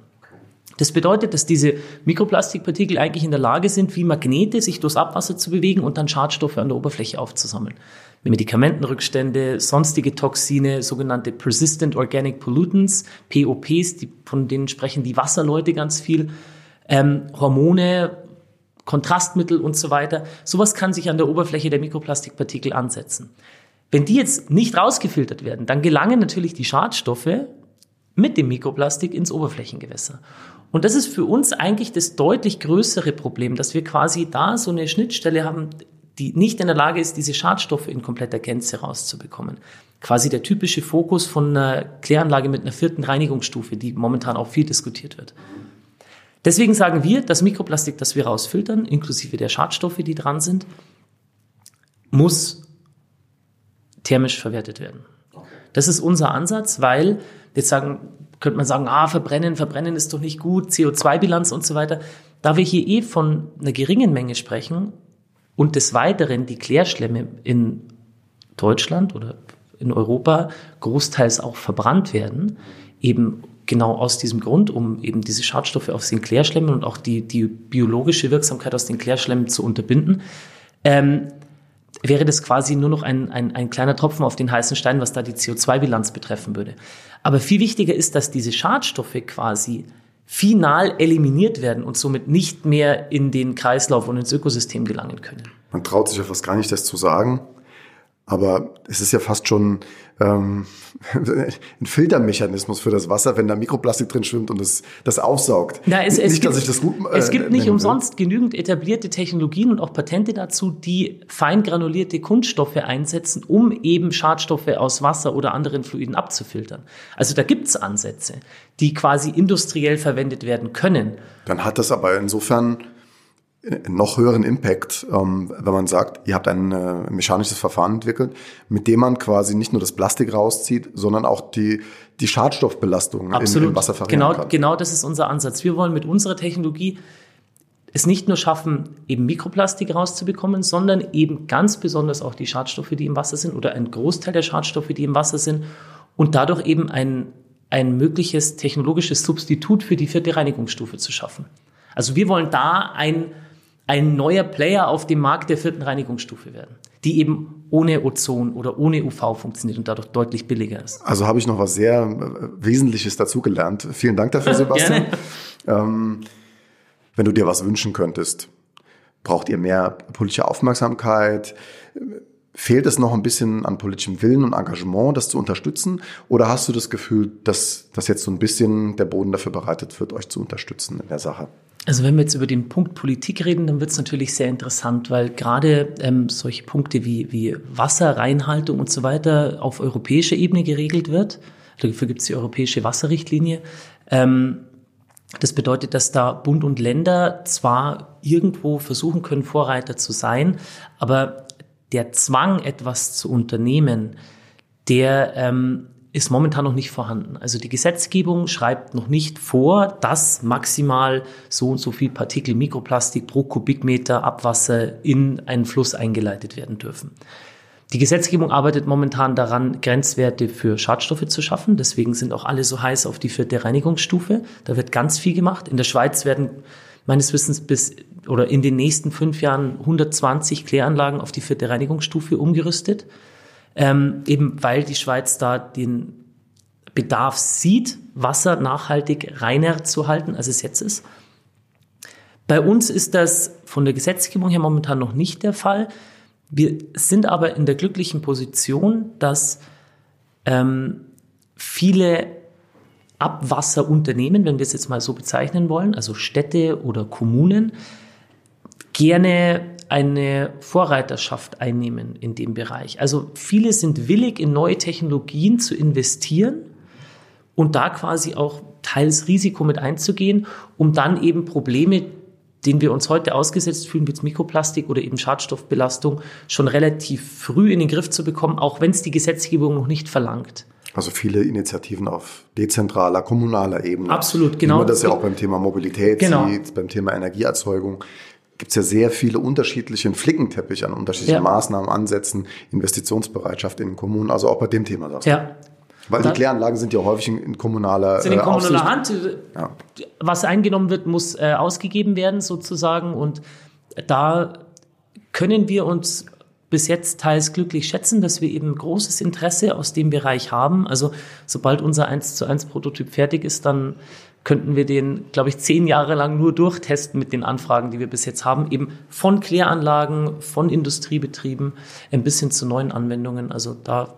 Das bedeutet, dass diese Mikroplastikpartikel eigentlich in der Lage sind, wie Magnete sich durchs Abwasser zu bewegen und dann Schadstoffe an der Oberfläche aufzusammeln. Medikamentenrückstände, sonstige Toxine, sogenannte Persistent Organic Pollutants, POPs, die, von denen sprechen die Wasserleute ganz viel, ähm, Hormone, Kontrastmittel und so weiter. Sowas kann sich an der Oberfläche der Mikroplastikpartikel ansetzen. Wenn die jetzt nicht rausgefiltert werden, dann gelangen natürlich die Schadstoffe mit dem Mikroplastik ins Oberflächengewässer. Und das ist für uns eigentlich das deutlich größere Problem, dass wir quasi da so eine Schnittstelle haben, die nicht in der Lage ist, diese Schadstoffe in kompletter Gänze rauszubekommen. Quasi der typische Fokus von einer Kläranlage mit einer vierten Reinigungsstufe, die momentan auch viel diskutiert wird. Deswegen sagen wir, das Mikroplastik, das wir rausfiltern, inklusive der Schadstoffe, die dran sind, muss thermisch verwertet werden. Das ist unser Ansatz, weil jetzt sagen, könnte man sagen, ah, verbrennen, verbrennen ist doch nicht gut, CO2-Bilanz und so weiter. Da wir hier eh von einer geringen Menge sprechen und des Weiteren die Klärschlemme in Deutschland oder in Europa großteils auch verbrannt werden, eben genau aus diesem Grund, um eben diese Schadstoffe aus den Klärschlemmen und auch die, die biologische Wirksamkeit aus den Klärschlemmen zu unterbinden, ähm, wäre das quasi nur noch ein, ein, ein kleiner Tropfen auf den heißen Stein, was da die CO2-Bilanz betreffen würde. Aber viel wichtiger ist, dass diese Schadstoffe quasi final eliminiert werden und somit nicht mehr in den Kreislauf und ins Ökosystem gelangen können. Man traut sich ja fast gar nicht, das zu sagen. Aber es ist ja fast schon ähm, ein Filtermechanismus für das Wasser, wenn da Mikroplastik drin schwimmt und das, das aufsaugt. Na, es, es nicht, gibt, dass ich das gut äh, Es gibt nicht umsonst will. genügend etablierte Technologien und auch Patente dazu, die feingranulierte Kunststoffe einsetzen, um eben Schadstoffe aus Wasser oder anderen Fluiden abzufiltern. Also da gibt's Ansätze, die quasi industriell verwendet werden können. Dann hat das aber insofern noch höheren Impact, ähm, wenn man sagt, ihr habt ein äh, mechanisches Verfahren entwickelt, mit dem man quasi nicht nur das Plastik rauszieht, sondern auch die, die Schadstoffbelastung Absolut. im, Wasser verringern genau, kann. Genau das ist unser Ansatz. Wir wollen mit unserer Technologie es nicht nur schaffen, eben Mikroplastik rauszubekommen, sondern eben ganz besonders auch die Schadstoffe, die im Wasser sind oder ein Großteil der Schadstoffe, die im Wasser sind und dadurch eben ein, ein mögliches technologisches Substitut für die vierte Reinigungsstufe zu schaffen. Also wir wollen da ein ein neuer Player auf dem Markt der vierten Reinigungsstufe werden, die eben ohne Ozon oder ohne UV funktioniert und dadurch deutlich billiger ist. Also habe ich noch was sehr äh, Wesentliches dazugelernt. Vielen Dank dafür, Sebastian. ähm, wenn du dir was wünschen könntest, braucht ihr mehr politische Aufmerksamkeit? Fehlt es noch ein bisschen an politischem Willen und Engagement, das zu unterstützen? Oder hast du das Gefühl, dass, dass jetzt so ein bisschen der Boden dafür bereitet wird, euch zu unterstützen in der Sache? Also wenn wir jetzt über den Punkt Politik reden, dann wird es natürlich sehr interessant, weil gerade ähm, solche Punkte wie, wie Wasserreinhaltung und so weiter auf europäischer Ebene geregelt wird. Dafür gibt es die europäische Wasserrichtlinie. Ähm, das bedeutet, dass da Bund und Länder zwar irgendwo versuchen können, Vorreiter zu sein, aber der Zwang, etwas zu unternehmen, der ähm, ist momentan noch nicht vorhanden. Also die Gesetzgebung schreibt noch nicht vor, dass maximal so und so viel Partikel Mikroplastik pro Kubikmeter Abwasser in einen Fluss eingeleitet werden dürfen. Die Gesetzgebung arbeitet momentan daran, Grenzwerte für Schadstoffe zu schaffen. Deswegen sind auch alle so heiß auf die vierte Reinigungsstufe. Da wird ganz viel gemacht. In der Schweiz werden meines Wissens bis oder in den nächsten fünf Jahren 120 Kläranlagen auf die vierte Reinigungsstufe umgerüstet ähm, eben weil die Schweiz da den Bedarf sieht, Wasser nachhaltig reiner zu halten, als es jetzt ist. Bei uns ist das von der Gesetzgebung her momentan noch nicht der Fall. Wir sind aber in der glücklichen Position, dass ähm, viele Abwasserunternehmen, wenn wir es jetzt mal so bezeichnen wollen, also Städte oder Kommunen, gerne eine Vorreiterschaft einnehmen in dem Bereich. Also viele sind willig, in neue Technologien zu investieren und da quasi auch teils Risiko mit einzugehen, um dann eben Probleme, denen wir uns heute ausgesetzt fühlen, wie Mikroplastik oder eben Schadstoffbelastung, schon relativ früh in den Griff zu bekommen, auch wenn es die Gesetzgebung noch nicht verlangt. Also viele Initiativen auf dezentraler, kommunaler Ebene. Absolut, genau. Wie man das ja auch beim Thema Mobilität genau. sieht, beim Thema Energieerzeugung. Gibt es ja sehr viele unterschiedliche Flickenteppich an unterschiedlichen Ja. Maßnahmen, Ansätzen, Investitionsbereitschaft in den Kommunen, also auch bei dem Thema. sagst du. Ja. Weil die Kläranlagen sind ja häufig in, kommunaler, sind in äh, kommunaler. Hand. Ja. Was eingenommen wird, muss äh, ausgegeben werden sozusagen. Und da können wir uns bis jetzt teils glücklich schätzen, dass wir eben großes Interesse aus dem Bereich haben. Also sobald unser 1 zu 1 Prototyp fertig ist, dann könnten wir den, glaube ich, zehn Jahre lang nur durchtesten mit den Anfragen, die wir bis jetzt haben, eben von Kläranlagen, von Industriebetrieben, ein bisschen zu neuen Anwendungen. Also da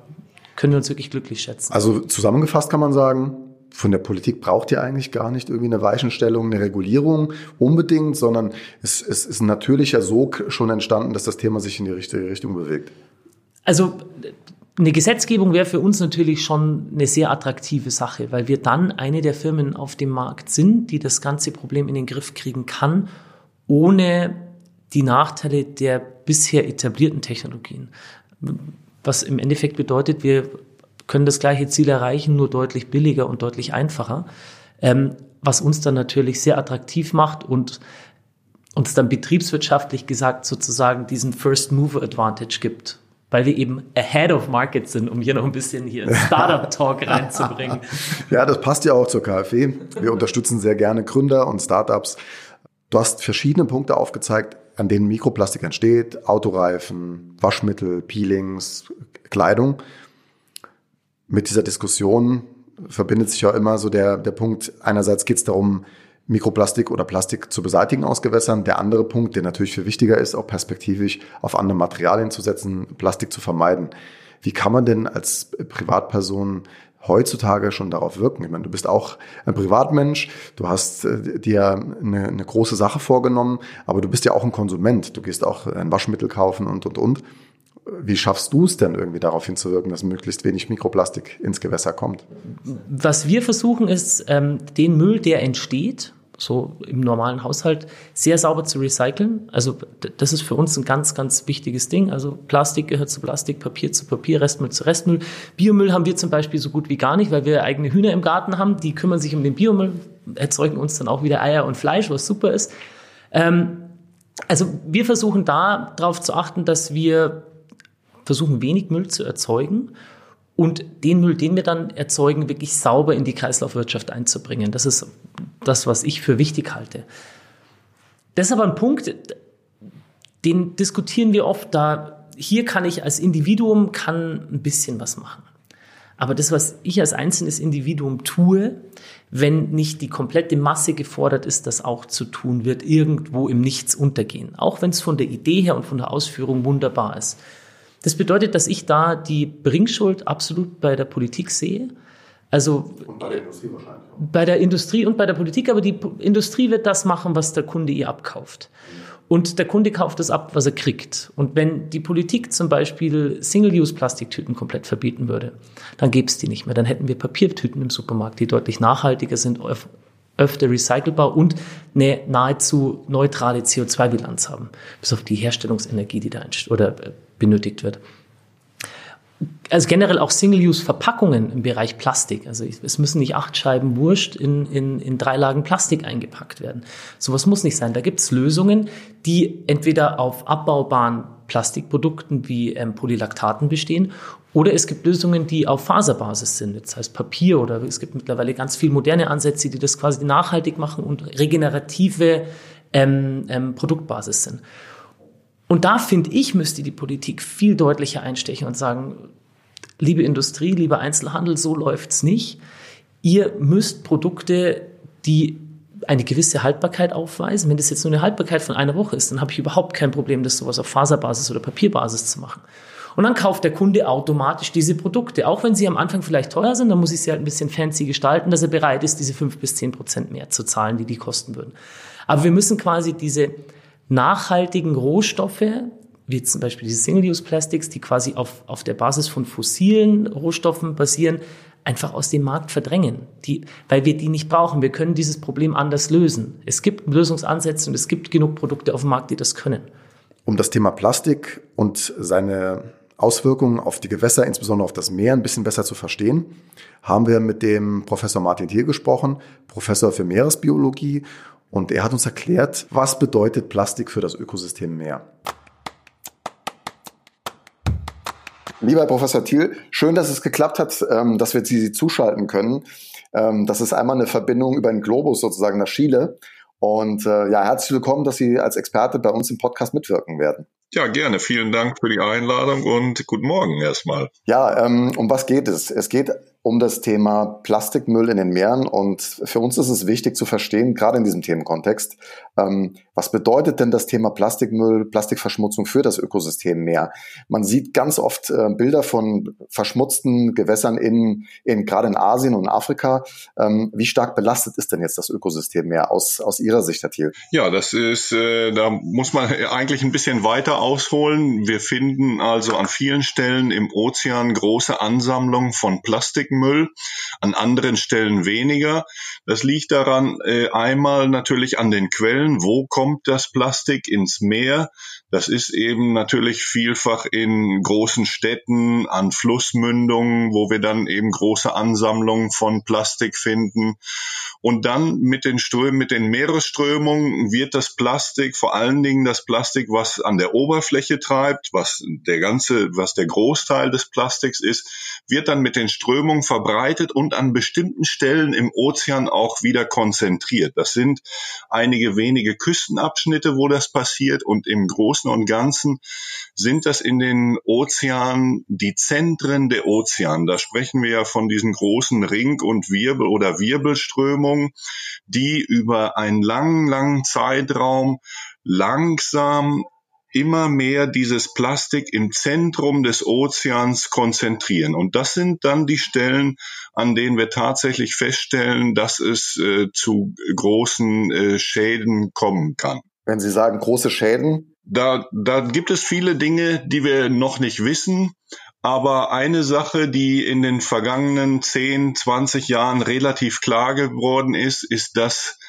können wir uns wirklich glücklich schätzen. Also zusammengefasst kann man sagen, von der Politik braucht ihr eigentlich gar nicht irgendwie eine Weichenstellung, eine Regulierung unbedingt, sondern es, es ist ein natürlicher Sog schon entstanden, dass das Thema sich in die richtige Richtung bewegt. Also eine Gesetzgebung wäre für uns natürlich schon eine sehr attraktive Sache, weil wir dann eine der Firmen auf dem Markt sind, die das ganze Problem in den Griff kriegen kann, ohne die Nachteile der bisher etablierten Technologien. Was im Endeffekt bedeutet, wir können das gleiche Ziel erreichen, nur deutlich billiger und deutlich einfacher, ähm, was uns dann natürlich sehr attraktiv macht und uns dann betriebswirtschaftlich gesagt sozusagen diesen First Mover Advantage gibt, weil wir eben ahead of market sind, um hier noch ein bisschen hier Startup Talk reinzubringen. Ja, das passt ja auch zur KfW. Wir unterstützen sehr gerne Gründer und Startups. Du hast verschiedene Punkte aufgezeigt, an denen Mikroplastik entsteht. Autoreifen, Waschmittel, Peelings, Kleidung. Mit dieser Diskussion verbindet sich ja immer so der, der Punkt, einerseits geht es darum, Mikroplastik oder Plastik zu beseitigen aus Gewässern. Der andere Punkt, der natürlich viel wichtiger ist, auch perspektivisch auf andere Materialien zu setzen, Plastik zu vermeiden. Wie kann man denn als Privatperson heutzutage schon darauf wirken? Ich meine, du bist auch ein Privatmensch, du hast äh, dir eine, eine große Sache vorgenommen, aber du bist ja auch ein Konsument. Du gehst auch ein Waschmittel kaufen und, und, und. Wie schaffst du es denn irgendwie darauf hinzuwirken, dass möglichst wenig Mikroplastik ins Gewässer kommt? Was wir versuchen ist, ähm, den Müll, der entsteht, so im normalen Haushalt, sehr sauber zu recyceln. Also das ist für uns ein ganz, ganz wichtiges Ding. Also Plastik gehört zu Plastik, Papier zu Papier, Restmüll zu Restmüll. Biomüll haben wir zum Beispiel so gut wie gar nicht, weil wir eigene Hühner im Garten haben. Die kümmern sich um den Biomüll, erzeugen uns dann auch wieder Eier und Fleisch, was super ist. Ähm, also wir versuchen da darauf zu achten, dass wir versuchen, wenig Müll zu erzeugen und den Müll, den wir dann erzeugen, wirklich sauber in die Kreislaufwirtschaft einzubringen. Das ist das, was ich für wichtig halte. Das ist aber ein Punkt, den diskutieren wir oft da. Hier kann ich als Individuum kann ein bisschen was machen. Aber das, was ich als einzelnes Individuum tue, wenn nicht die komplette Masse gefordert ist, das auch zu tun, wird irgendwo im Nichts untergehen. Auch wenn es von der Idee her und von der Ausführung wunderbar ist. Das bedeutet, dass ich da die Bringschuld absolut bei der Politik sehe. Also Und bei der Industrie wahrscheinlich. bei der Industrie und bei der Politik, aber die Industrie wird das machen, was der Kunde ihr abkauft. Und der Kunde kauft das ab, was er kriegt. Und wenn die Politik zum Beispiel Single-Use-Plastiktüten komplett verbieten würde, dann gäbe es die nicht mehr. Dann hätten wir Papiertüten im Supermarkt, die deutlich nachhaltiger sind, öf öfter recycelbar und eine nahezu neutrale CO2-Bilanz haben, bis auf die Herstellungsenergie, die da entst- oder äh, benötigt wird also generell auch Single-Use-Verpackungen im Bereich Plastik. Also es müssen nicht acht Scheiben Wurst in, in, in drei Lagen Plastik eingepackt werden. Sowas muss nicht sein. Da gibt es Lösungen, die entweder auf abbaubaren Plastikprodukten wie ähm, Polylaktaten bestehen oder es gibt Lösungen, die auf Faserbasis sind, das heißt Papier oder es gibt mittlerweile ganz viel moderne Ansätze, die das quasi nachhaltig machen und regenerative ähm, ähm, Produktbasis sind. Und da finde ich, müsste die Politik viel deutlicher einstechen und sagen, liebe Industrie, lieber Einzelhandel, so läuft's nicht. Ihr müsst Produkte, die eine gewisse Haltbarkeit aufweisen. Wenn das jetzt nur eine Haltbarkeit von einer Woche ist, dann habe ich überhaupt kein Problem, das sowas auf Faserbasis oder Papierbasis zu machen. Und dann kauft der Kunde automatisch diese Produkte. Auch wenn sie am Anfang vielleicht teuer sind, dann muss ich sie halt ein bisschen fancy gestalten, dass er bereit ist, diese fünf bis zehn Prozent mehr zu zahlen, die die kosten würden. Aber wir müssen quasi diese nachhaltigen Rohstoffe, wie zum Beispiel diese Single-Use-Plastics, die quasi auf, auf der Basis von fossilen Rohstoffen basieren, einfach aus dem Markt verdrängen, die, weil wir die nicht brauchen. Wir können dieses Problem anders lösen. Es gibt Lösungsansätze und es gibt genug Produkte auf dem Markt, die das können. Um das Thema Plastik und seine Auswirkungen auf die Gewässer, insbesondere auf das Meer, ein bisschen besser zu verstehen, haben wir mit dem Professor Martin Thiel gesprochen, Professor für Meeresbiologie. Und er hat uns erklärt, was bedeutet Plastik für das Ökosystem Meer. Lieber Professor Thiel, schön, dass es geklappt hat, ähm, dass wir Sie zuschalten können. Ähm, das ist einmal eine Verbindung über den Globus sozusagen nach Chile. Und äh, ja, herzlich willkommen, dass Sie als Experte bei uns im Podcast mitwirken werden. Ja, gerne. Vielen Dank für die Einladung und guten Morgen erstmal. Ja, ähm, um was geht es? Es geht um das Thema Plastikmüll in den Meeren. Und für uns ist es wichtig zu verstehen, gerade in diesem Themenkontext, ähm, was bedeutet denn das Thema Plastikmüll, Plastikverschmutzung für das Ökosystem Meer? Man sieht ganz oft äh, Bilder von verschmutzten Gewässern in, in gerade in Asien und Afrika. Ähm, wie stark belastet ist denn jetzt das Ökosystem Meer aus, aus Ihrer Sicht, Herr Thiel? Ja, das ist, äh, da muss man eigentlich ein bisschen weiter ausholen. Wir finden also an vielen Stellen im Ozean große Ansammlungen von Plastik Plastikmüll, an anderen Stellen weniger. Das liegt daran äh, einmal natürlich an den Quellen. Wo kommt das Plastik ins Meer? Das ist eben natürlich vielfach in großen Städten, an Flussmündungen, wo wir dann eben große Ansammlungen von Plastik finden. Und dann mit den Strömen, mit den Meeresströmungen wird das Plastik, vor allen Dingen das Plastik, was an der Oberfläche treibt, was der ganze, was der Großteil des Plastiks ist, wird dann mit den Strömungen verbreitet und an bestimmten Stellen im Ozean auch wieder konzentriert. Das sind einige wenige Küstenabschnitte, wo das passiert und im Großen und Ganzen sind das in den Ozeanen die Zentren der Ozeane. Da sprechen wir ja von diesen großen Ring- und Wirbel- oder Wirbelströmungen, die über einen langen, langen Zeitraum langsam immer mehr dieses Plastik im Zentrum des Ozeans konzentrieren. Und das sind dann die Stellen, an denen wir tatsächlich feststellen, dass es äh, zu großen äh, Schäden kommen kann. Wenn Sie sagen große Schäden? Da, da gibt es viele Dinge, die wir noch nicht wissen. Aber eine Sache, die in den vergangenen 10, 20 Jahren relativ klar geworden ist, ist, dass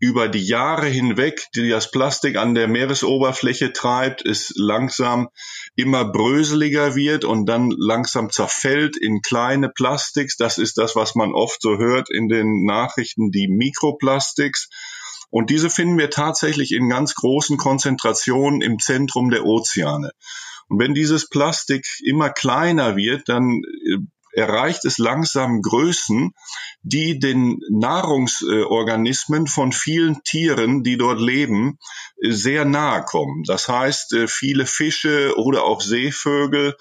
über die Jahre hinweg, die das Plastik an der Meeresoberfläche treibt, es langsam immer bröseliger wird und dann langsam zerfällt in kleine Plastiks. Das ist das, was man oft so hört in den Nachrichten, die Mikroplastiks. Und diese finden wir tatsächlich in ganz großen Konzentrationen im Zentrum der Ozeane. Und wenn dieses Plastik immer kleiner wird, dann äh, erreicht es langsam Größen, die den Nahrungsorganismen von vielen Tieren, die dort leben, sehr nahe kommen. Das heißt, äh, viele Fische oder auch Seevögel, äh,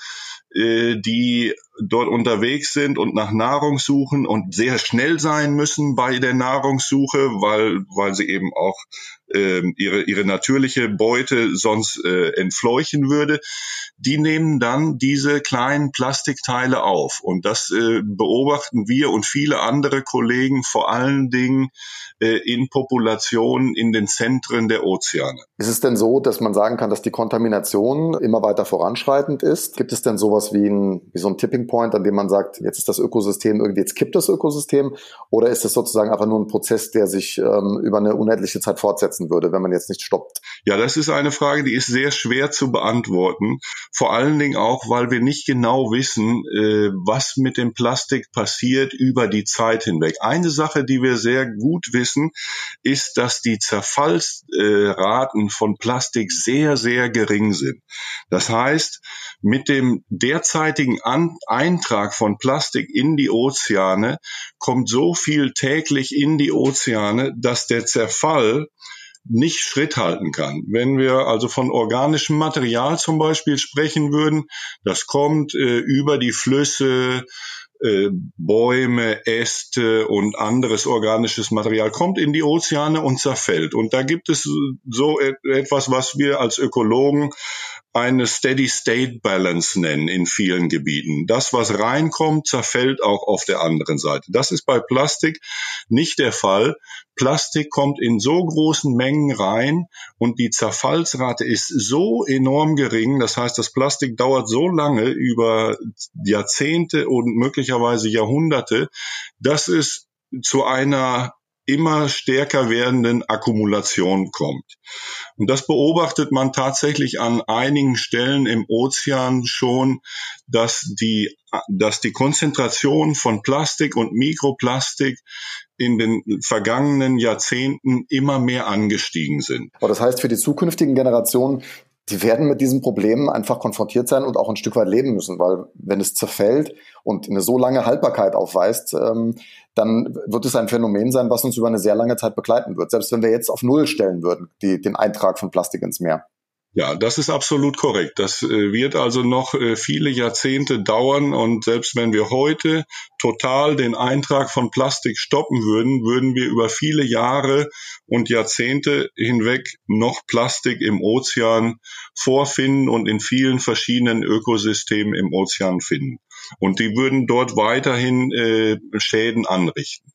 die dort unterwegs sind und nach Nahrung suchen und sehr schnell sein müssen bei der Nahrungssuche, weil, weil sie eben auch äh, ihre, ihre natürliche Beute sonst äh, entfleuchen würde, die nehmen dann diese kleinen Plastikteile auf. Und das äh, beobachten wir und viele andere Kollegen vor allen Dingen äh, in Populationen in den Zentren der Ozeane. Ist es denn so, dass man sagen kann, dass die Kontamination immer weiter voranschreitend ist? Gibt es denn sowas wie, ein, wie so ein Tipping Point, an dem man sagt, jetzt ist das Ökosystem irgendwie, jetzt kippt das Ökosystem? Oder ist es sozusagen einfach nur ein Prozess, der sich ähm, über eine unendliche Zeit fortsetzen würde, wenn man jetzt nicht stoppt? Ja, das ist eine Frage, die ist sehr schwer zu beantworten. Vor allen Dingen auch, weil wir nicht genau wissen, äh, was mit dem Plastik passiert über die Zeit hinweg. Eine Sache, die wir sehr gut wissen, ist, dass die Zerfallsraten von Plastik sehr, sehr gering sind. Das heißt, mit dem derzeitigen An Eintrag von Plastik in die Ozeane kommt so viel täglich in die Ozeane, dass der Zerfall nicht Schritt halten kann. Wenn wir also von organischem Material zum Beispiel sprechen würden, das kommt äh, über die Flüsse, äh, Bäume, Äste und anderes organisches Material kommt in die Ozeane und zerfällt. Und da gibt es so etwas, was wir als Ökologen eine Steady-State-Balance nennen in vielen Gebieten. Das, was reinkommt, zerfällt auch auf der anderen Seite. Das ist bei Plastik nicht der Fall. Plastik kommt in so großen Mengen rein und die Zerfallsrate ist so enorm gering. Das heißt, das Plastik dauert so lange über Jahrzehnte und möglicherweise Jahrhunderte, dass es zu einer immer stärker werdenden Akkumulation kommt. Und das beobachtet man tatsächlich an einigen Stellen im Ozean schon, dass die, dass die Konzentration von Plastik und Mikroplastik in den vergangenen Jahrzehnten immer mehr angestiegen sind. Aber das heißt, für die zukünftigen Generationen die werden mit diesen Problemen einfach konfrontiert sein und auch ein Stück weit leben müssen, weil wenn es zerfällt und eine so lange Haltbarkeit aufweist, ähm, dann wird es ein Phänomen sein, was uns über eine sehr lange Zeit begleiten wird. Selbst wenn wir jetzt auf Null stellen würden, die, den Eintrag von Plastik ins Meer. Ja, das ist absolut korrekt. Das äh, wird also noch äh, viele Jahrzehnte dauern und selbst wenn wir heute total den Eintrag von Plastik stoppen würden, würden wir über viele Jahre und Jahrzehnte hinweg noch Plastik im Ozean vorfinden und in vielen verschiedenen Ökosystemen im Ozean finden. Und die würden dort weiterhin äh, Schäden anrichten.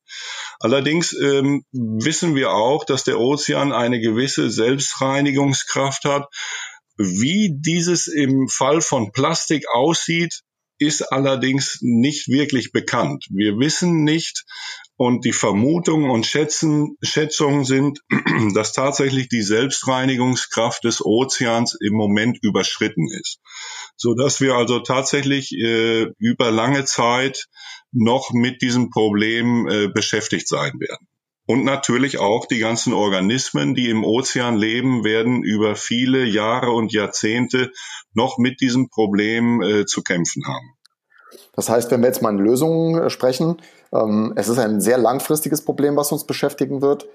Allerdings ähm, wissen wir auch, dass der Ozean eine gewisse Selbstreinigungskraft hat. Wie dieses im Fall von Plastik aussieht, ist allerdings nicht wirklich bekannt. Wir wissen nicht, und die Vermutungen und Schätzen, Schätzungen sind, dass tatsächlich die Selbstreinigungskraft des Ozeans im Moment überschritten ist, so dass wir also tatsächlich äh, über lange Zeit noch mit diesem Problem äh, beschäftigt sein werden. Und natürlich auch die ganzen Organismen, die im Ozean leben, werden über viele Jahre und Jahrzehnte noch mit diesem Problem äh, zu kämpfen haben. Das heißt, wenn wir jetzt mal in Lösungen äh, sprechen, ähm, es ist ein sehr langfristiges Problem, was uns beschäftigen wird.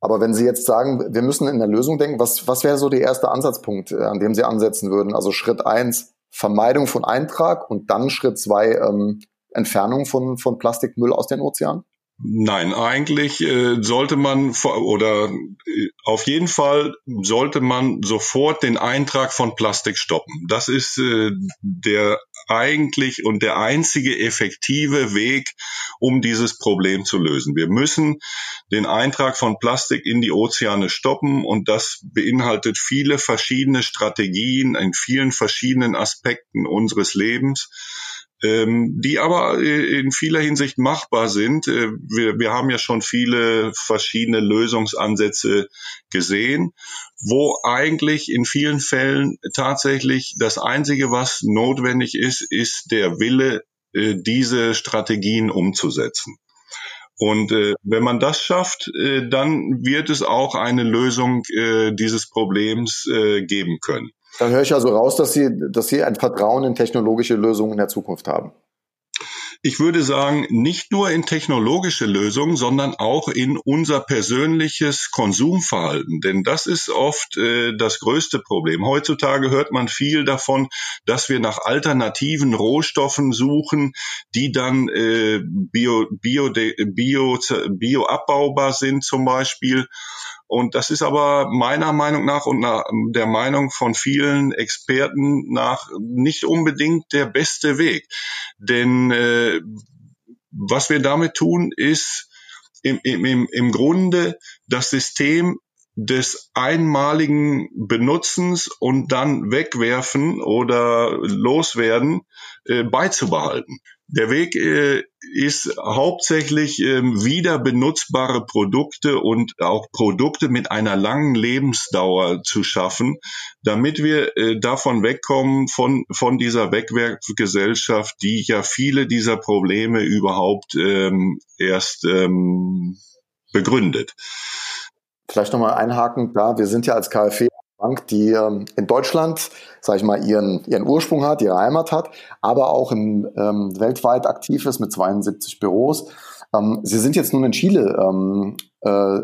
Aber wenn Sie jetzt sagen, wir müssen in der Lösung denken, was, was wäre so der erste Ansatzpunkt, äh, an dem Sie ansetzen würden? Also Schritt eins, Vermeidung von Eintrag und dann Schritt zwei, ähm, Entfernung von, von Plastikmüll aus den Ozeanen? Nein, eigentlich äh, sollte man oder äh, auf jeden Fall sollte man sofort den Eintrag von Plastik stoppen. Das ist äh, der eigentlich und der einzige effektive Weg, um dieses Problem zu lösen. Wir müssen den Eintrag von Plastik in die Ozeane stoppen und das beinhaltet viele verschiedene Strategien in vielen verschiedenen Aspekten unseres Lebens ähm, die aber äh, in vieler Hinsicht machbar sind. Äh, wir, wir haben ja schon viele verschiedene Lösungsansätze gesehen, wo eigentlich in vielen Fällen tatsächlich das Einzige, was notwendig ist, ist der Wille, äh, diese Strategien umzusetzen. Und äh, wenn man das schafft, äh, dann wird es auch eine Lösung äh, dieses Problems äh, geben können. Dann höre ich also raus, dass Sie, dass Sie ein Vertrauen in technologische Lösungen in der Zukunft haben. Ich würde sagen, nicht nur in technologische Lösungen, sondern auch in unser persönliches Konsumverhalten. Denn das ist oft äh, das größte Problem. Heutzutage hört man viel davon, dass wir nach alternativen Rohstoffen suchen, die dann äh, bio, bio, bio, bio abbaubar sind zum Beispiel. Und das ist aber meiner Meinung nach und nach der Meinung von vielen Experten nach nicht unbedingt der beste Weg. Denn äh, was wir damit tun, ist im, im, im Grunde das System des einmaligen Benutzens und dann wegwerfen oder loswerden äh, beizubehalten. Der Weg äh, ist hauptsächlich äh, wieder benutzbare Produkte und auch Produkte mit einer langen Lebensdauer zu schaffen, damit wir äh, davon wegkommen von, von dieser Wegwerfgesellschaft, die ja viele dieser Probleme überhaupt ähm, erst ähm, begründet. Vielleicht nochmal einhaken, da wir sind ja als KfW Bank, die ähm, in Deutschland, sage ich mal, ihren, ihren Ursprung hat, ihre Heimat hat, aber auch im, ähm, weltweit aktiv ist mit 72 Büros. Ähm, Sie sind jetzt nun in Chile ähm, äh,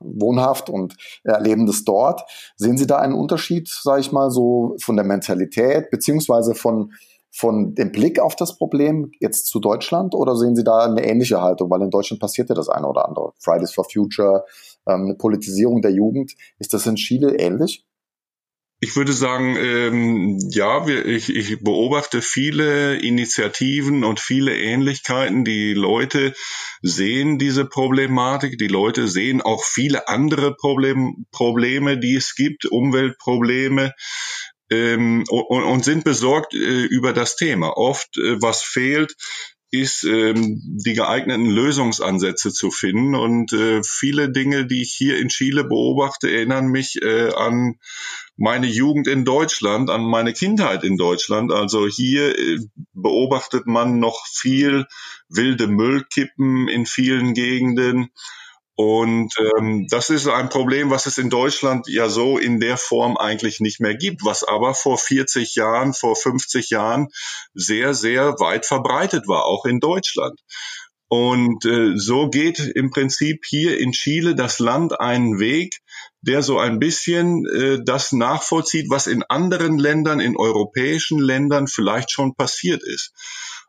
wohnhaft und erleben das dort. Sehen Sie da einen Unterschied, sage ich mal, so von der Mentalität beziehungsweise von von dem Blick auf das Problem jetzt zu Deutschland oder sehen Sie da eine ähnliche Haltung? Weil in Deutschland passiert ja das eine oder andere. Fridays for Future, ähm, eine Politisierung der Jugend. Ist das in Chile ähnlich? Ich würde sagen, ähm, ja, wir, ich, ich beobachte viele Initiativen und viele Ähnlichkeiten. Die Leute sehen diese Problematik, die Leute sehen auch viele andere Problem, Probleme, die es gibt, Umweltprobleme ähm, und, und, sind besorgt äh, über das Thema. Oft, äh, was fehlt, ist, ähm, die geeigneten Lösungsansätze zu finden. Und äh, viele Dinge, die ich hier in Chile beobachte, erinnern mich äh, an meine Jugend in Deutschland, an meine Kindheit in Deutschland. Also hier äh, beobachtet man noch viel wilde Müllkippen in vielen Gegenden. Und ähm, das ist ein Problem, was es in Deutschland ja so in der Form eigentlich nicht mehr gibt, was aber vor 40 Jahren, vor 50 Jahren sehr, sehr weit verbreitet war, auch in Deutschland. Und äh, so geht im Prinzip hier in Chile das Land einen Weg, der so ein bisschen äh, das nachvollzieht, was in anderen Ländern, in europäischen Ländern vielleicht schon passiert ist.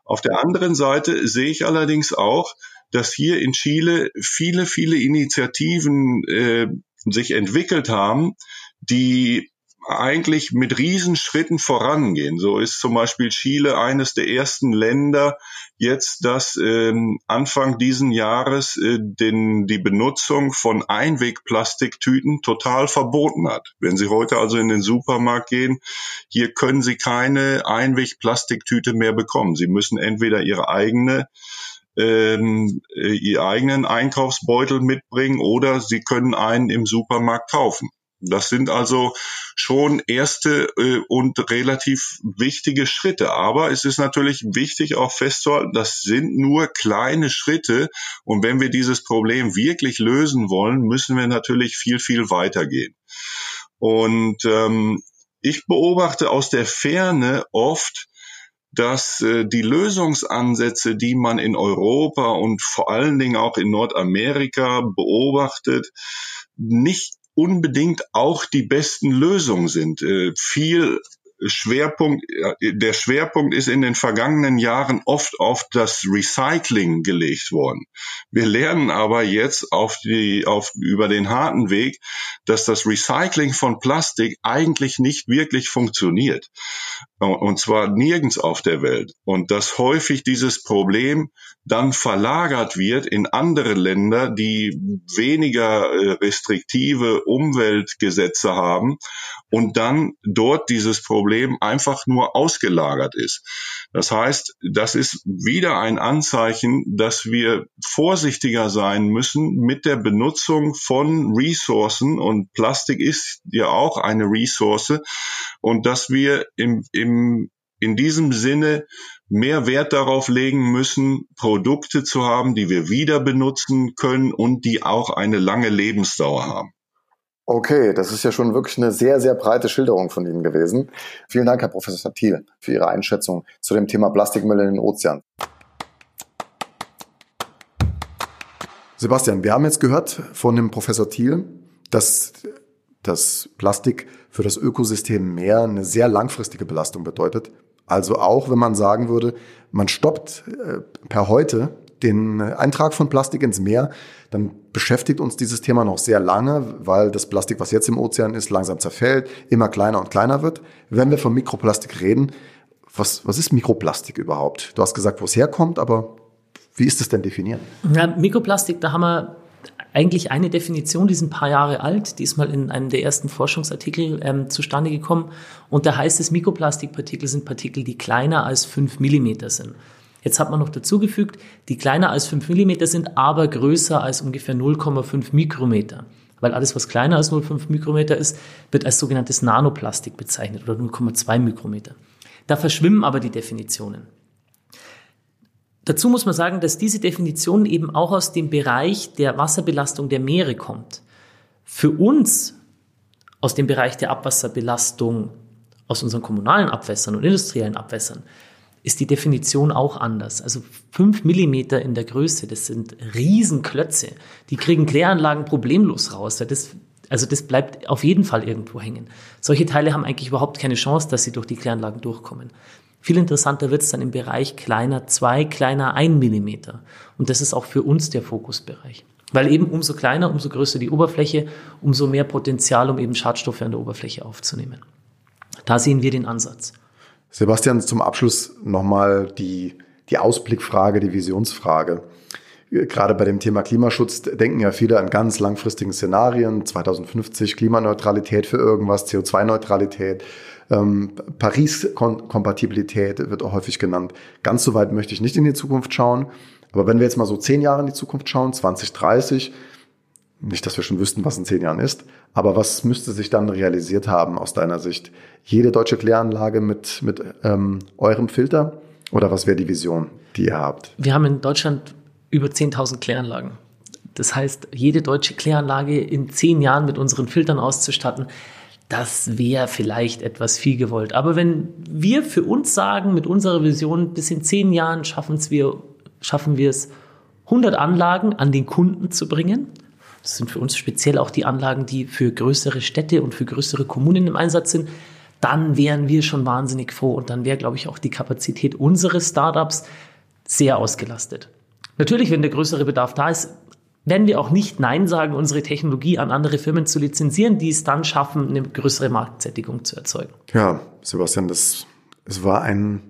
Auf der anderen Seite sehe ich allerdings auch, dass hier in Chile viele, viele Initiativen äh, sich entwickelt haben, die eigentlich mit Riesenschritten vorangehen. So ist zum Beispiel Chile eines der ersten Länder jetzt, das ähm, Anfang diesen Jahres äh, den, die Benutzung von Einwegplastiktüten total verboten hat. Wenn Sie heute also in den Supermarkt gehen, hier können Sie keine Einwegplastiktüte mehr bekommen. Sie müssen entweder Ihre eigene ähm, äh, ihr eigenen Einkaufsbeutel mitbringen oder sie können einen im Supermarkt kaufen. Das sind also schon erste äh, und relativ wichtige Schritte. Aber es ist natürlich wichtig auch festzuhalten, das sind nur kleine Schritte. Und wenn wir dieses Problem wirklich lösen wollen, müssen wir natürlich viel, viel weitergehen. Und ähm, ich beobachte aus der Ferne oft, dass äh, die Lösungsansätze, die man in Europa und vor allen Dingen auch in Nordamerika beobachtet, nicht unbedingt auch die besten Lösungen sind. Äh, viel Schwerpunkt, der Schwerpunkt ist in den vergangenen Jahren oft auf das Recycling gelegt worden. Wir lernen aber jetzt auf die, auf, über den harten Weg, dass das Recycling von Plastik eigentlich nicht wirklich funktioniert. Und zwar nirgends auf der Welt. Und dass häufig dieses Problem dann verlagert wird in andere Länder, die weniger äh, restriktive Umweltgesetze haben und dann dort dieses Problem einfach nur ausgelagert ist. Das heißt, das ist wieder ein Anzeichen, dass wir vorsichtiger sein müssen mit der Benutzung von Ressourcen und Plastik ist ja auch eine Ressource und dass wir im, im in diesem Sinne mehr Wert darauf legen müssen, Produkte zu haben, die wir wieder benutzen können und die auch eine lange Lebensdauer haben. Okay, das ist ja schon wirklich eine sehr, sehr breite Schilderung von Ihnen gewesen. Vielen Dank, Herr Professor Thiel, für Ihre Einschätzung zu dem Thema Plastikmüll in den Ozeanen. Sebastian, wir haben jetzt gehört von dem Professor Thiel, dass das Plastik für das Ökosystem Meer eine sehr langfristige Belastung bedeutet. Also auch wenn man sagen würde, man stoppt äh, per heute den Eintrag von Plastik ins Meer, dann beschäftigt uns dieses Thema noch sehr lange, weil das Plastik, was jetzt im Ozean ist, langsam zerfällt, immer kleiner und kleiner wird. Wenn wir von Mikroplastik reden, was, was ist Mikroplastik überhaupt? Du hast gesagt, wo es herkommt, aber wie ist es denn definiert? Ja, Mikroplastik, da haben wir eigentlich eine Definition, die ist ein paar Jahre alt, die ist mal in einem der ersten Forschungsartikel ähm, zustande gekommen. Und da heißt es, Mikroplastikpartikel sind Partikel, die kleiner als fünf Millimeter sind. Jetzt hat man noch dazugefügt, die kleiner als 5 mm sind, aber größer als ungefähr 0,5 Mikrometer. Weil alles, was kleiner als 0,5 Mikrometer ist, wird als sogenanntes Nanoplastik bezeichnet oder 0,2 Mikrometer. Da verschwimmen aber die Definitionen. Dazu muss man sagen, dass diese Definition eben auch aus dem Bereich der Wasserbelastung der Meere kommt. Für uns aus dem Bereich der Abwasserbelastung aus unseren kommunalen Abwässern und industriellen Abwässern ist die Definition auch anders. Also fünf Millimeter in der Größe, das sind Riesenklötze. Die kriegen Kläranlagen problemlos raus. Das, also das bleibt auf jeden Fall irgendwo hängen. Solche Teile haben eigentlich überhaupt keine Chance, dass sie durch die Kläranlagen durchkommen. Viel interessanter wird es dann im Bereich kleiner zwei, kleiner ein Millimeter. Und das ist auch für uns der Fokusbereich. Weil eben umso kleiner, umso größer die Oberfläche, umso mehr Potenzial, um eben Schadstoffe an der Oberfläche aufzunehmen. Da sehen wir den Ansatz. Sebastian, zum Abschluss nochmal die, die Ausblickfrage, die Visionsfrage. Gerade bei dem Thema Klimaschutz denken ja viele an ganz langfristigen Szenarien, 2050 Klimaneutralität für irgendwas, CO2-Neutralität. Ähm, Paris-Kompatibilität wird auch häufig genannt. Ganz so weit möchte ich nicht in die Zukunft schauen. Aber wenn wir jetzt mal so zehn Jahre in die Zukunft schauen, 2030, nicht, dass wir schon wüssten, was in zehn Jahren ist, aber was müsste sich dann realisiert haben aus deiner Sicht? Jede deutsche Kläranlage mit, mit ähm, eurem Filter? Oder was wäre die Vision, die ihr habt? Wir haben in Deutschland über 10.000 Kläranlagen. Das heißt, jede deutsche Kläranlage in zehn Jahren mit unseren Filtern auszustatten, das wäre vielleicht etwas viel gewollt. Aber wenn wir für uns sagen, mit unserer Vision, bis in zehn Jahren schaffen wir, schaffen wir es, 100 Anlagen an den Kunden zu bringen, das sind für uns speziell auch die Anlagen, die für größere Städte und für größere Kommunen im Einsatz sind, dann wären wir schon wahnsinnig froh und dann wäre, glaube ich, auch die Kapazität unseres Startups sehr ausgelastet. Natürlich, wenn der größere Bedarf da ist, werden wir auch nicht Nein sagen, unsere Technologie an andere Firmen zu lizenzieren, die es dann schaffen, eine größere Marktsättigung zu erzeugen. Ja, Sebastian, das, es war ein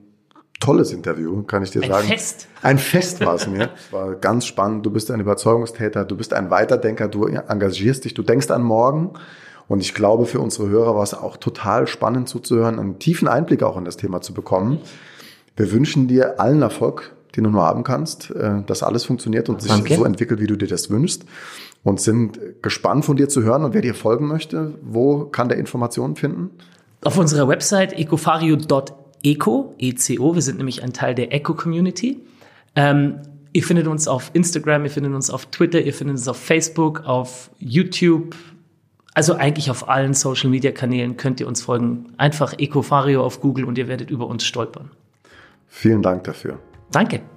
tolles Interview, kann ich dir ein sagen. Ein Fest. Ein Fest war es mir. Es war ganz spannend. Du bist ein Überzeugungstäter, du bist ein Weiterdenker, du engagierst dich, du denkst an morgen. Und ich glaube, für unsere Hörer war es auch total spannend zuzuhören, einen tiefen Einblick auch in das Thema zu bekommen. Wir wünschen dir allen Erfolg den du nur haben kannst, äh, dass alles funktioniert und sich Danke. so entwickelt, wie du dir das wünschst. Und sind gespannt von dir zu hören. Und wer dir folgen möchte, wo kann der Informationen finden? Auf unserer Website ecofario.eco, ECO. Wir sind nämlich ein Teil der Eco-Community. Ähm, ihr findet uns auf Instagram, ihr findet uns auf Twitter, ihr findet uns auf Facebook, auf YouTube. Also eigentlich auf allen Social-Media-Kanälen könnt ihr uns folgen. Einfach Ecofario auf Google und ihr werdet über uns stolpern. Vielen Dank dafür. Danke.